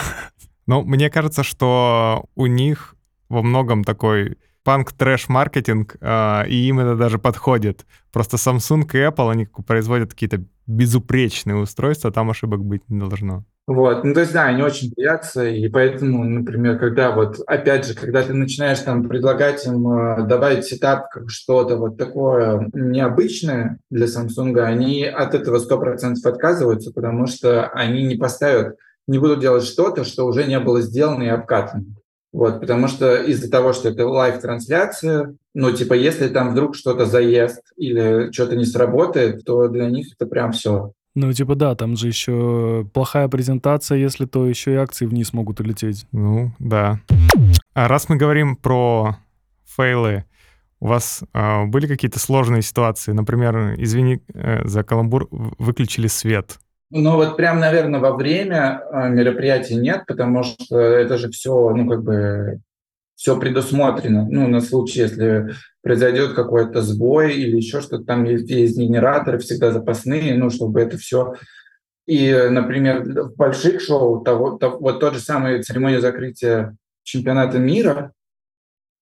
Ну, мне кажется, что у них во многом такой панк-трэш-маркетинг, э, и им это даже подходит. Просто Samsung и Apple, они производят какие-то безупречные устройства, там ошибок быть не должно. Вот, ну то есть да, они очень боятся, и поэтому, например, когда вот, опять же, когда ты начинаешь там предлагать им э, добавить сетап как что-то вот такое необычное для Samsung, они от этого 100% отказываются, потому что они не поставят, не будут делать что-то, что уже не было сделано и обкатано. Вот, потому что из-за того, что это live -трансляция, ну, типа, если там вдруг что-то заест или что-то не сработает, то для них это прям все. Ну, типа, да, там же еще плохая презентация, если то еще и акции вниз могут улететь. Ну, да. А раз мы говорим про фейлы, у вас э, были какие-то сложные ситуации? Например, извини э, за каламбур, выключили свет. Ну вот прям, наверное, во время а, мероприятия нет, потому что это же все, ну как бы все предусмотрено. Ну на случай, если произойдет какой-то сбой или еще что-то, там есть, есть генераторы всегда запасные, ну чтобы это все и, например, в больших шоу, того, того, вот тот же самый церемония закрытия чемпионата мира,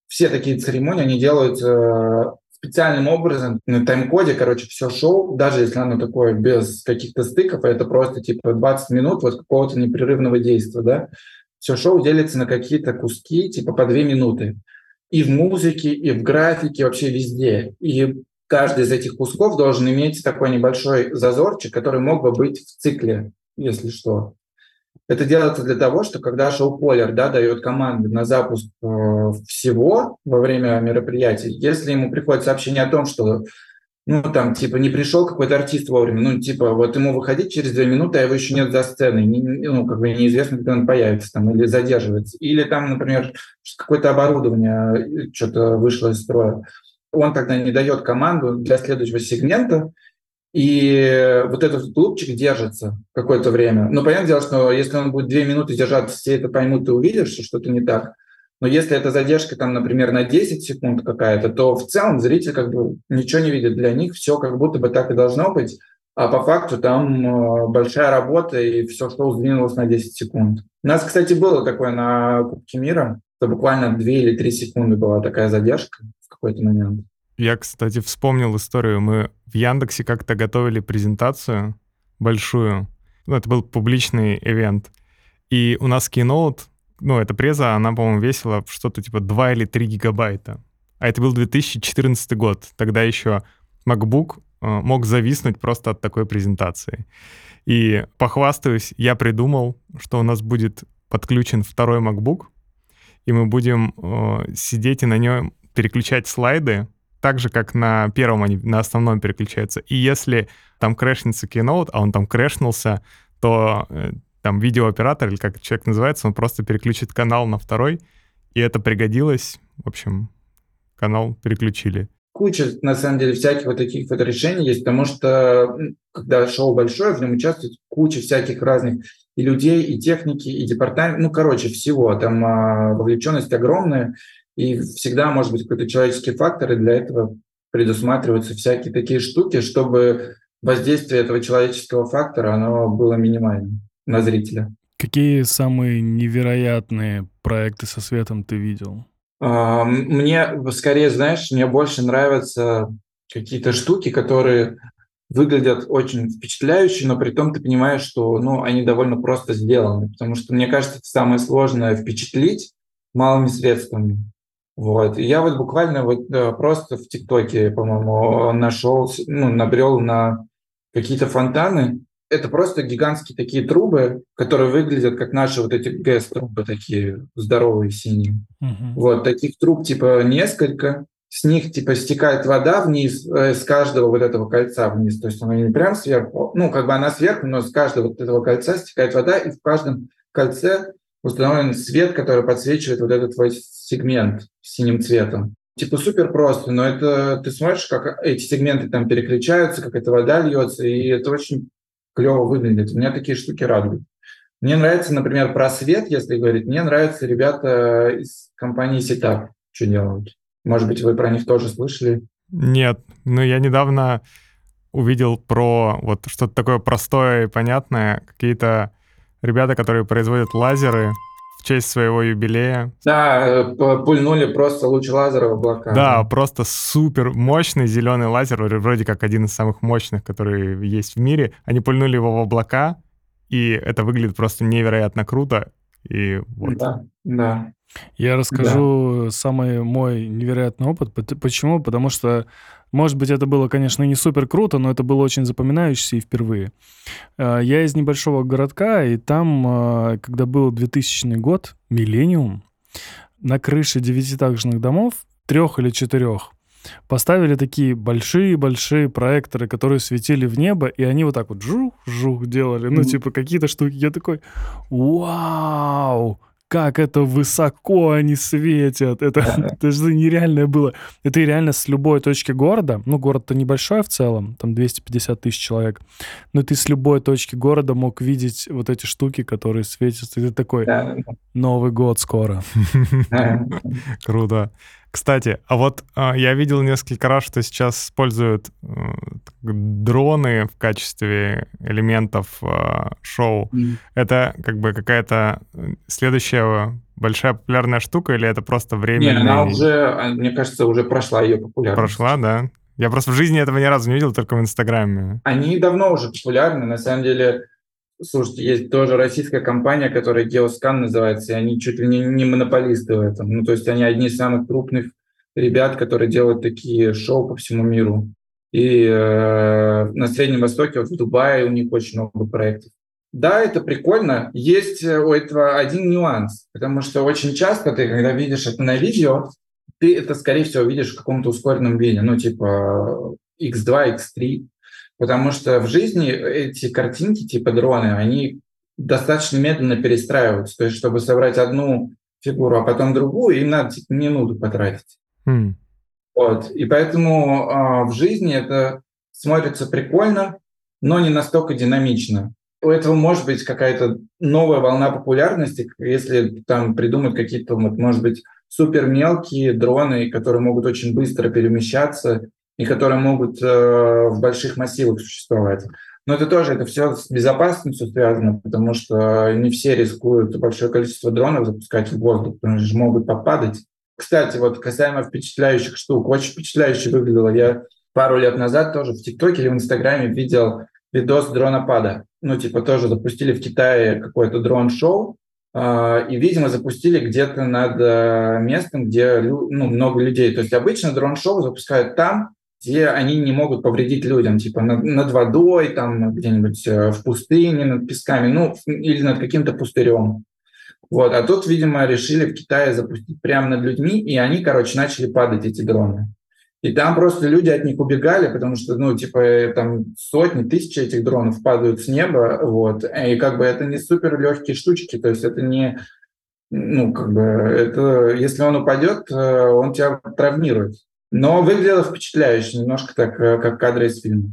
все такие церемонии, они делаются специальным образом на тайм-коде, короче, все шоу, даже если оно такое без каких-то стыков, это просто типа 20 минут вот какого-то непрерывного действия, да, все шоу делится на какие-то куски, типа по 2 минуты. И в музыке, и в графике, вообще везде. И каждый из этих кусков должен иметь такой небольшой зазорчик, который мог бы быть в цикле, если что. Это делается для того, что когда шоу-полер да, дает команды на запуск э, всего во время мероприятий, если ему приходит сообщение о том, что ну, там, типа, не пришел какой-то артист вовремя, ну, типа, вот ему выходить через две минуты, а его еще нет за сценой, не, ну, как бы неизвестно, когда он появится там, или задерживается. Или там, например, какое-то оборудование э, что-то вышло из строя. Он тогда не дает команду для следующего сегмента, и вот этот клубчик держится какое-то время. Но понятное дело, что если он будет две минуты держаться, все это поймут и увидят, что что-то не так. Но если эта задержка, там, например, на 10 секунд какая-то, то в целом зритель как бы ничего не видит. Для них все как будто бы так и должно быть. А по факту там э, большая работа, и все шоу сдвинулось на 10 секунд. У нас, кстати, было такое на Кубке мира, что буквально 2 или 3 секунды была такая задержка в какой-то момент. Я, кстати, вспомнил историю. Мы в Яндексе как-то готовили презентацию большую. Ну, это был публичный ивент. И у нас Keynote ну, эта преза, она, по-моему, весила что-то типа 2 или 3 гигабайта. А это был 2014 год. Тогда еще MacBook э, мог зависнуть просто от такой презентации. И похвастаюсь, я придумал, что у нас будет подключен второй MacBook, и мы будем э, сидеть и на нем переключать слайды, так же, как на первом они на основном переключаются. И если там крэшнется Keynote, а он там крэшнулся, то э, там видеооператор, или как человек называется, он просто переключит канал на второй, и это пригодилось. В общем, канал переключили. Куча, на самом деле, всяких вот таких вот решений есть, потому что когда шоу большое, в нем участвует куча всяких разных и людей, и техники, и департамент, ну, короче, всего. Там а, вовлеченность огромная, и всегда может быть какой-то человеческий фактор, и для этого предусматриваются всякие такие штуки, чтобы воздействие этого человеческого фактора, оно было минимальным на зрителя. Какие самые невероятные проекты со светом ты видел? А, мне скорее, знаешь, мне больше нравятся какие-то штуки, которые выглядят очень впечатляюще, но при том ты понимаешь, что ну, они довольно просто сделаны. Потому что, мне кажется, это самое сложное впечатлить малыми средствами. Вот. И я вот буквально вот просто в ТикТоке, по-моему, нашел, ну, набрел на какие-то фонтаны, это просто гигантские такие трубы, которые выглядят как наши вот эти ГЭС-трубы такие здоровые синие. Uh-huh. Вот таких труб типа несколько. С них типа стекает вода вниз, э, с каждого вот этого кольца вниз. То есть она не прям сверху, ну как бы она сверху, но с каждого вот этого кольца стекает вода, и в каждом кольце установлен свет, который подсвечивает вот этот твой сегмент синим цветом. Типа супер просто, но это ты смотришь, как эти сегменты там переключаются, как эта вода льется, и это очень клево выглядит. Меня такие штуки радуют. Мне нравится, например, просвет, если говорить. Мне нравятся ребята из компании Setup, что делают. Может быть, вы про них тоже слышали? Нет, но я недавно увидел про вот что-то такое простое и понятное. Какие-то ребята, которые производят лазеры, в честь своего юбилея. Да, э, пульнули просто луч лазера в облака. Да, просто супер мощный зеленый лазер, вроде как один из самых мощных, которые есть в мире. Они пульнули его в облака, и это выглядит просто невероятно круто. И вот. Да, да. Я расскажу да. самый мой невероятный опыт. Почему? Потому что может быть, это было, конечно, не супер круто, но это было очень запоминающееся и впервые. Э, я из небольшого городка, и там, э, когда был 2000 год, миллениум, на крыше девятиэтажных домов, трех или четырех, поставили такие большие-большие проекторы, которые светили в небо, и они вот так вот жух-жух делали, ну, типа какие-то штуки. Я такой, вау! Как это высоко они светят. Это, это же нереальное было. Это реально с любой точки города, ну, город-то небольшой в целом, там 250 тысяч человек, но ты с любой точки города мог видеть вот эти штуки, которые светятся. И ты такой, Новый год скоро. Круто. Кстати, а вот э, я видел несколько раз, что сейчас используют э, дроны в качестве элементов э, шоу. Mm. Это как бы какая-то э, следующая большая популярная штука, или это просто время? Не, она уже, а, мне кажется, уже прошла ее популярность. Прошла, да? Я просто в жизни этого ни разу не видел, только в Инстаграме. Они давно уже популярны. На самом деле, Слушайте, есть тоже российская компания, которая Geoscan называется, и они чуть ли не, не монополисты в этом. Ну, то есть они одни из самых крупных ребят, которые делают такие шоу по всему миру. И э, на Среднем Востоке, вот в Дубае у них очень много проектов. Да, это прикольно. Есть э, у этого один нюанс, потому что очень часто ты, когда видишь это на видео, ты это, скорее всего, видишь в каком-то ускоренном виде. Ну, типа, X2, X3, потому что в жизни эти картинки типа дроны, они достаточно медленно перестраиваются. То есть, чтобы собрать одну фигуру, а потом другую, им надо типа, минуту потратить. Mm. Вот. И поэтому э, в жизни это смотрится прикольно, но не настолько динамично. У этого может быть какая-то новая волна популярности, если там придумать какие-то, может быть, супер мелкие дроны, которые могут очень быстро перемещаться и которые могут э, в больших массивах существовать. Но это тоже, это все с безопасностью связано, потому что не все рискуют большое количество дронов запускать в воздух, потому что могут попадать. Кстати, вот касаемо впечатляющих штук, очень впечатляюще выглядело. Я пару лет назад тоже в ТикТоке или в Инстаграме видел видос дронопада. Ну, типа тоже запустили в Китае какое-то дрон-шоу, э, и, видимо, запустили где-то над э, местом, где ну, много людей. То есть обычно дрон-шоу запускают там, где они не могут повредить людям, типа над, над водой, там где-нибудь э, в пустыне, над песками, ну, или над каким-то пустырем. Вот, а тут, видимо, решили в Китае запустить прямо над людьми, и они, короче, начали падать, эти дроны. И там просто люди от них убегали, потому что, ну, типа, там сотни, тысячи этих дронов падают с неба, вот, и как бы это не супер легкие штучки, то есть это не, ну, как бы, это, если он упадет, э, он тебя травмирует. Но выглядело впечатляюще, немножко так, э, как кадры из фильма.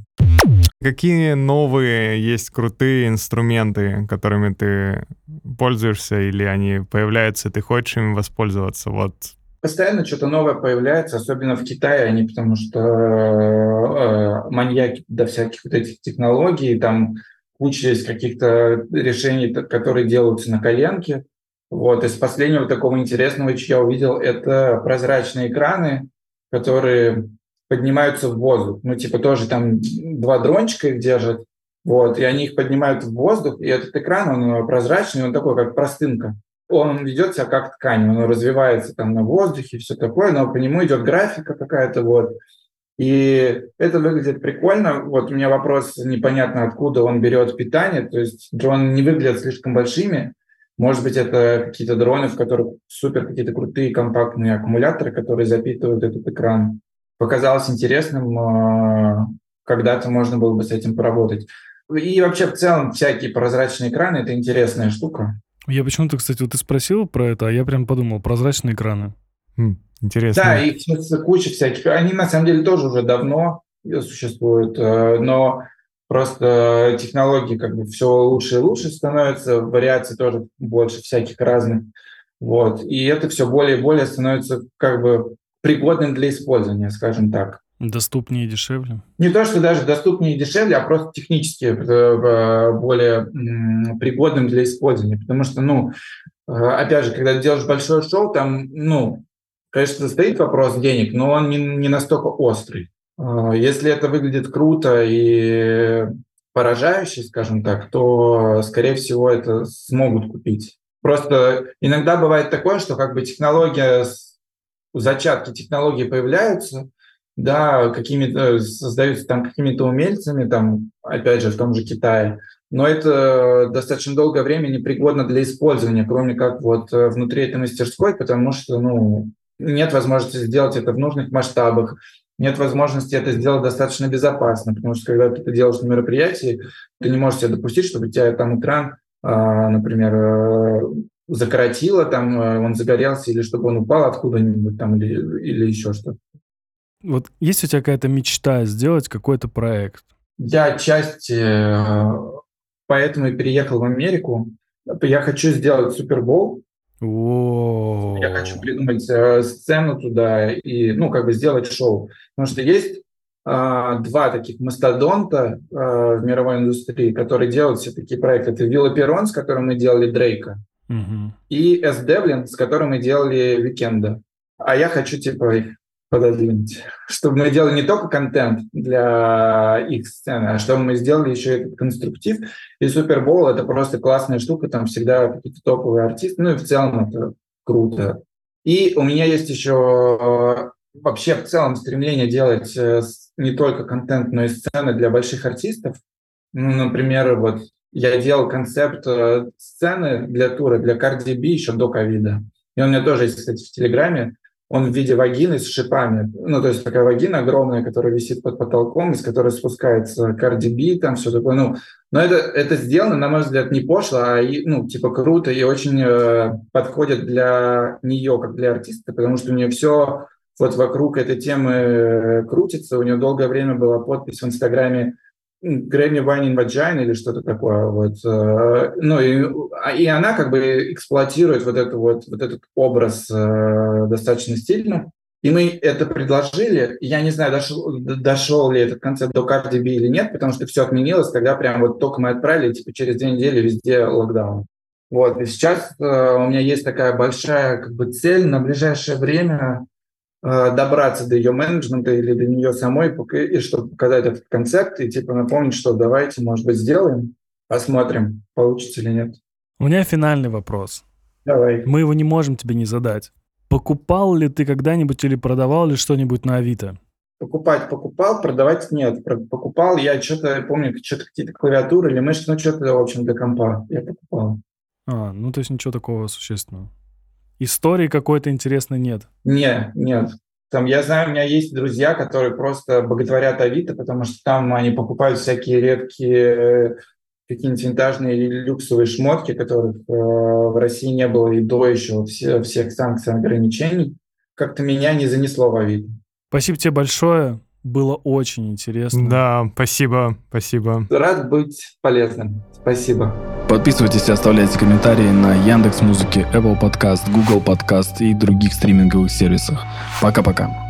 Какие новые есть крутые инструменты, которыми ты пользуешься, или они появляются, ты хочешь им воспользоваться? Вот Постоянно что-то новое появляется, особенно в Китае, они потому что э, маньяки до всяких вот этих технологий, там куча есть каких-то решений, которые делаются на коленке. Вот, из последнего такого интересного, что я увидел, это прозрачные экраны, которые поднимаются в воздух. Ну, типа тоже там два дрончика их держат, вот, и они их поднимают в воздух, и этот экран, он прозрачный, он такой, как простынка. Он ведет себя как ткань, он развивается там на воздухе, все такое, но по нему идет графика какая-то, вот. И это выглядит прикольно. Вот у меня вопрос, непонятно откуда он берет питание, то есть дроны не выглядят слишком большими, может быть, это какие-то дроны, в которых супер какие-то крутые компактные аккумуляторы, которые запитывают этот экран. Показалось интересным, а, когда-то можно было бы с этим поработать. И вообще в целом всякие прозрачные экраны – это интересная штука. Я почему-то, кстати, вот ты спросил про это, а я прям подумал, прозрачные экраны. Хм, интересно. Да, их куча всяких. Они на самом деле тоже уже давно существуют, э, но Просто технологии как бы все лучше и лучше становятся, вариаций тоже больше всяких разных. Вот. И это все более и более становится как бы пригодным для использования, скажем так. Доступнее и дешевле? Не то, что даже доступнее и дешевле, а просто технически э, более пригодным для использования. Потому что, ну, э, опять же, когда делаешь большое шоу, там, ну, конечно, стоит вопрос денег, но он не, не настолько острый. А, если это выглядит круто и поражающе, скажем так, то, скорее всего, это смогут купить. Просто иногда бывает такое, что как бы технология, зачатки технологии появляются, да, какими-то создаются там какими-то умельцами, там, опять же, в том же Китае, но это достаточно долгое время непригодно для использования, кроме как вот внутри этой мастерской, потому что, ну, нет возможности сделать это в нужных масштабах, нет возможности это сделать достаточно безопасно, потому что когда ты это делаешь на мероприятии, ты не можешь себе допустить, чтобы у тебя там экран, а, например, э, закоротило, там э, он загорелся, или чтобы он упал откуда-нибудь там, или, или еще что-то. Вот есть у тебя какая-то мечта сделать какой-то проект? Я часть, э, поэтому и переехал в Америку. Я хочу сделать Супербол, о Я хочу придумать э, сцену туда и, ну, как бы сделать шоу. Потому что есть э, два таких мастодонта э, в мировой индустрии, которые делают все такие проекты. Это Вилло Перрон, с которым мы делали Дрейка, угу. и Эс Девлин, с которым мы делали Викенда. А я хочу, типа, их пододвинуть, чтобы мы делали не только контент для их сцены, а чтобы мы сделали еще этот конструктив. И Супербол — это просто классная штука, там всегда какие-то топовые артисты, ну и в целом это круто. И у меня есть еще э, вообще в целом стремление делать э, не только контент, но и сцены для больших артистов. Ну, например, вот я делал концепт э, сцены для тура, для Cardi B еще до ковида. И он у меня тоже есть, кстати, в Телеграме. Он в виде вагины с шипами. Ну, то есть такая вагина огромная, которая висит под потолком, из которой спускается B, там все такое. Ну, но это, это сделано, на мой взгляд, не пошло, а, ну, типа, круто и очень э, подходит для нее, как для артиста, потому что у нее все вот вокруг этой темы э, крутится. У нее долгое время была подпись в Инстаграме Wine in Vagina или что-то такое. Вот. Э, ну, и, а, и она как бы эксплуатирует вот, это вот, вот этот образ э, достаточно стильно. И мы это предложили. Я не знаю, дошел, дошел ли этот концерт до Cardi B или нет, потому что все отменилось, когда прям вот только мы отправили, типа через две недели везде локдаун. Вот, и сейчас э, у меня есть такая большая как бы цель на ближайшее время добраться до ее менеджмента или до нее самой, и чтобы показать этот концепт и типа напомнить, что давайте, может быть, сделаем, посмотрим, получится или нет. У меня финальный вопрос. Давай. Мы его не можем тебе не задать. Покупал ли ты когда-нибудь или продавал ли что-нибудь на Авито? Покупать покупал, продавать нет. Покупал я что-то, помню, что-то какие-то клавиатуры или мышцы, ну что-то, в общем, для компа я покупал. А, ну то есть ничего такого существенного. Истории какой-то интересной нет? Нет, нет. Там, я знаю, у меня есть друзья, которые просто боготворят Авито, потому что там они покупают всякие редкие какие-нибудь винтажные или люксовые шмотки, которых э, в России не было и до еще все, всех санкций и ограничений. Как-то меня не занесло в Авито. Спасибо тебе большое. Было очень интересно. Да, спасибо, спасибо. Рад быть полезным. Спасибо. Подписывайтесь и оставляйте комментарии на Яндекс Музыке, Apple Podcast, Google Podcast и других стриминговых сервисах. Пока-пока.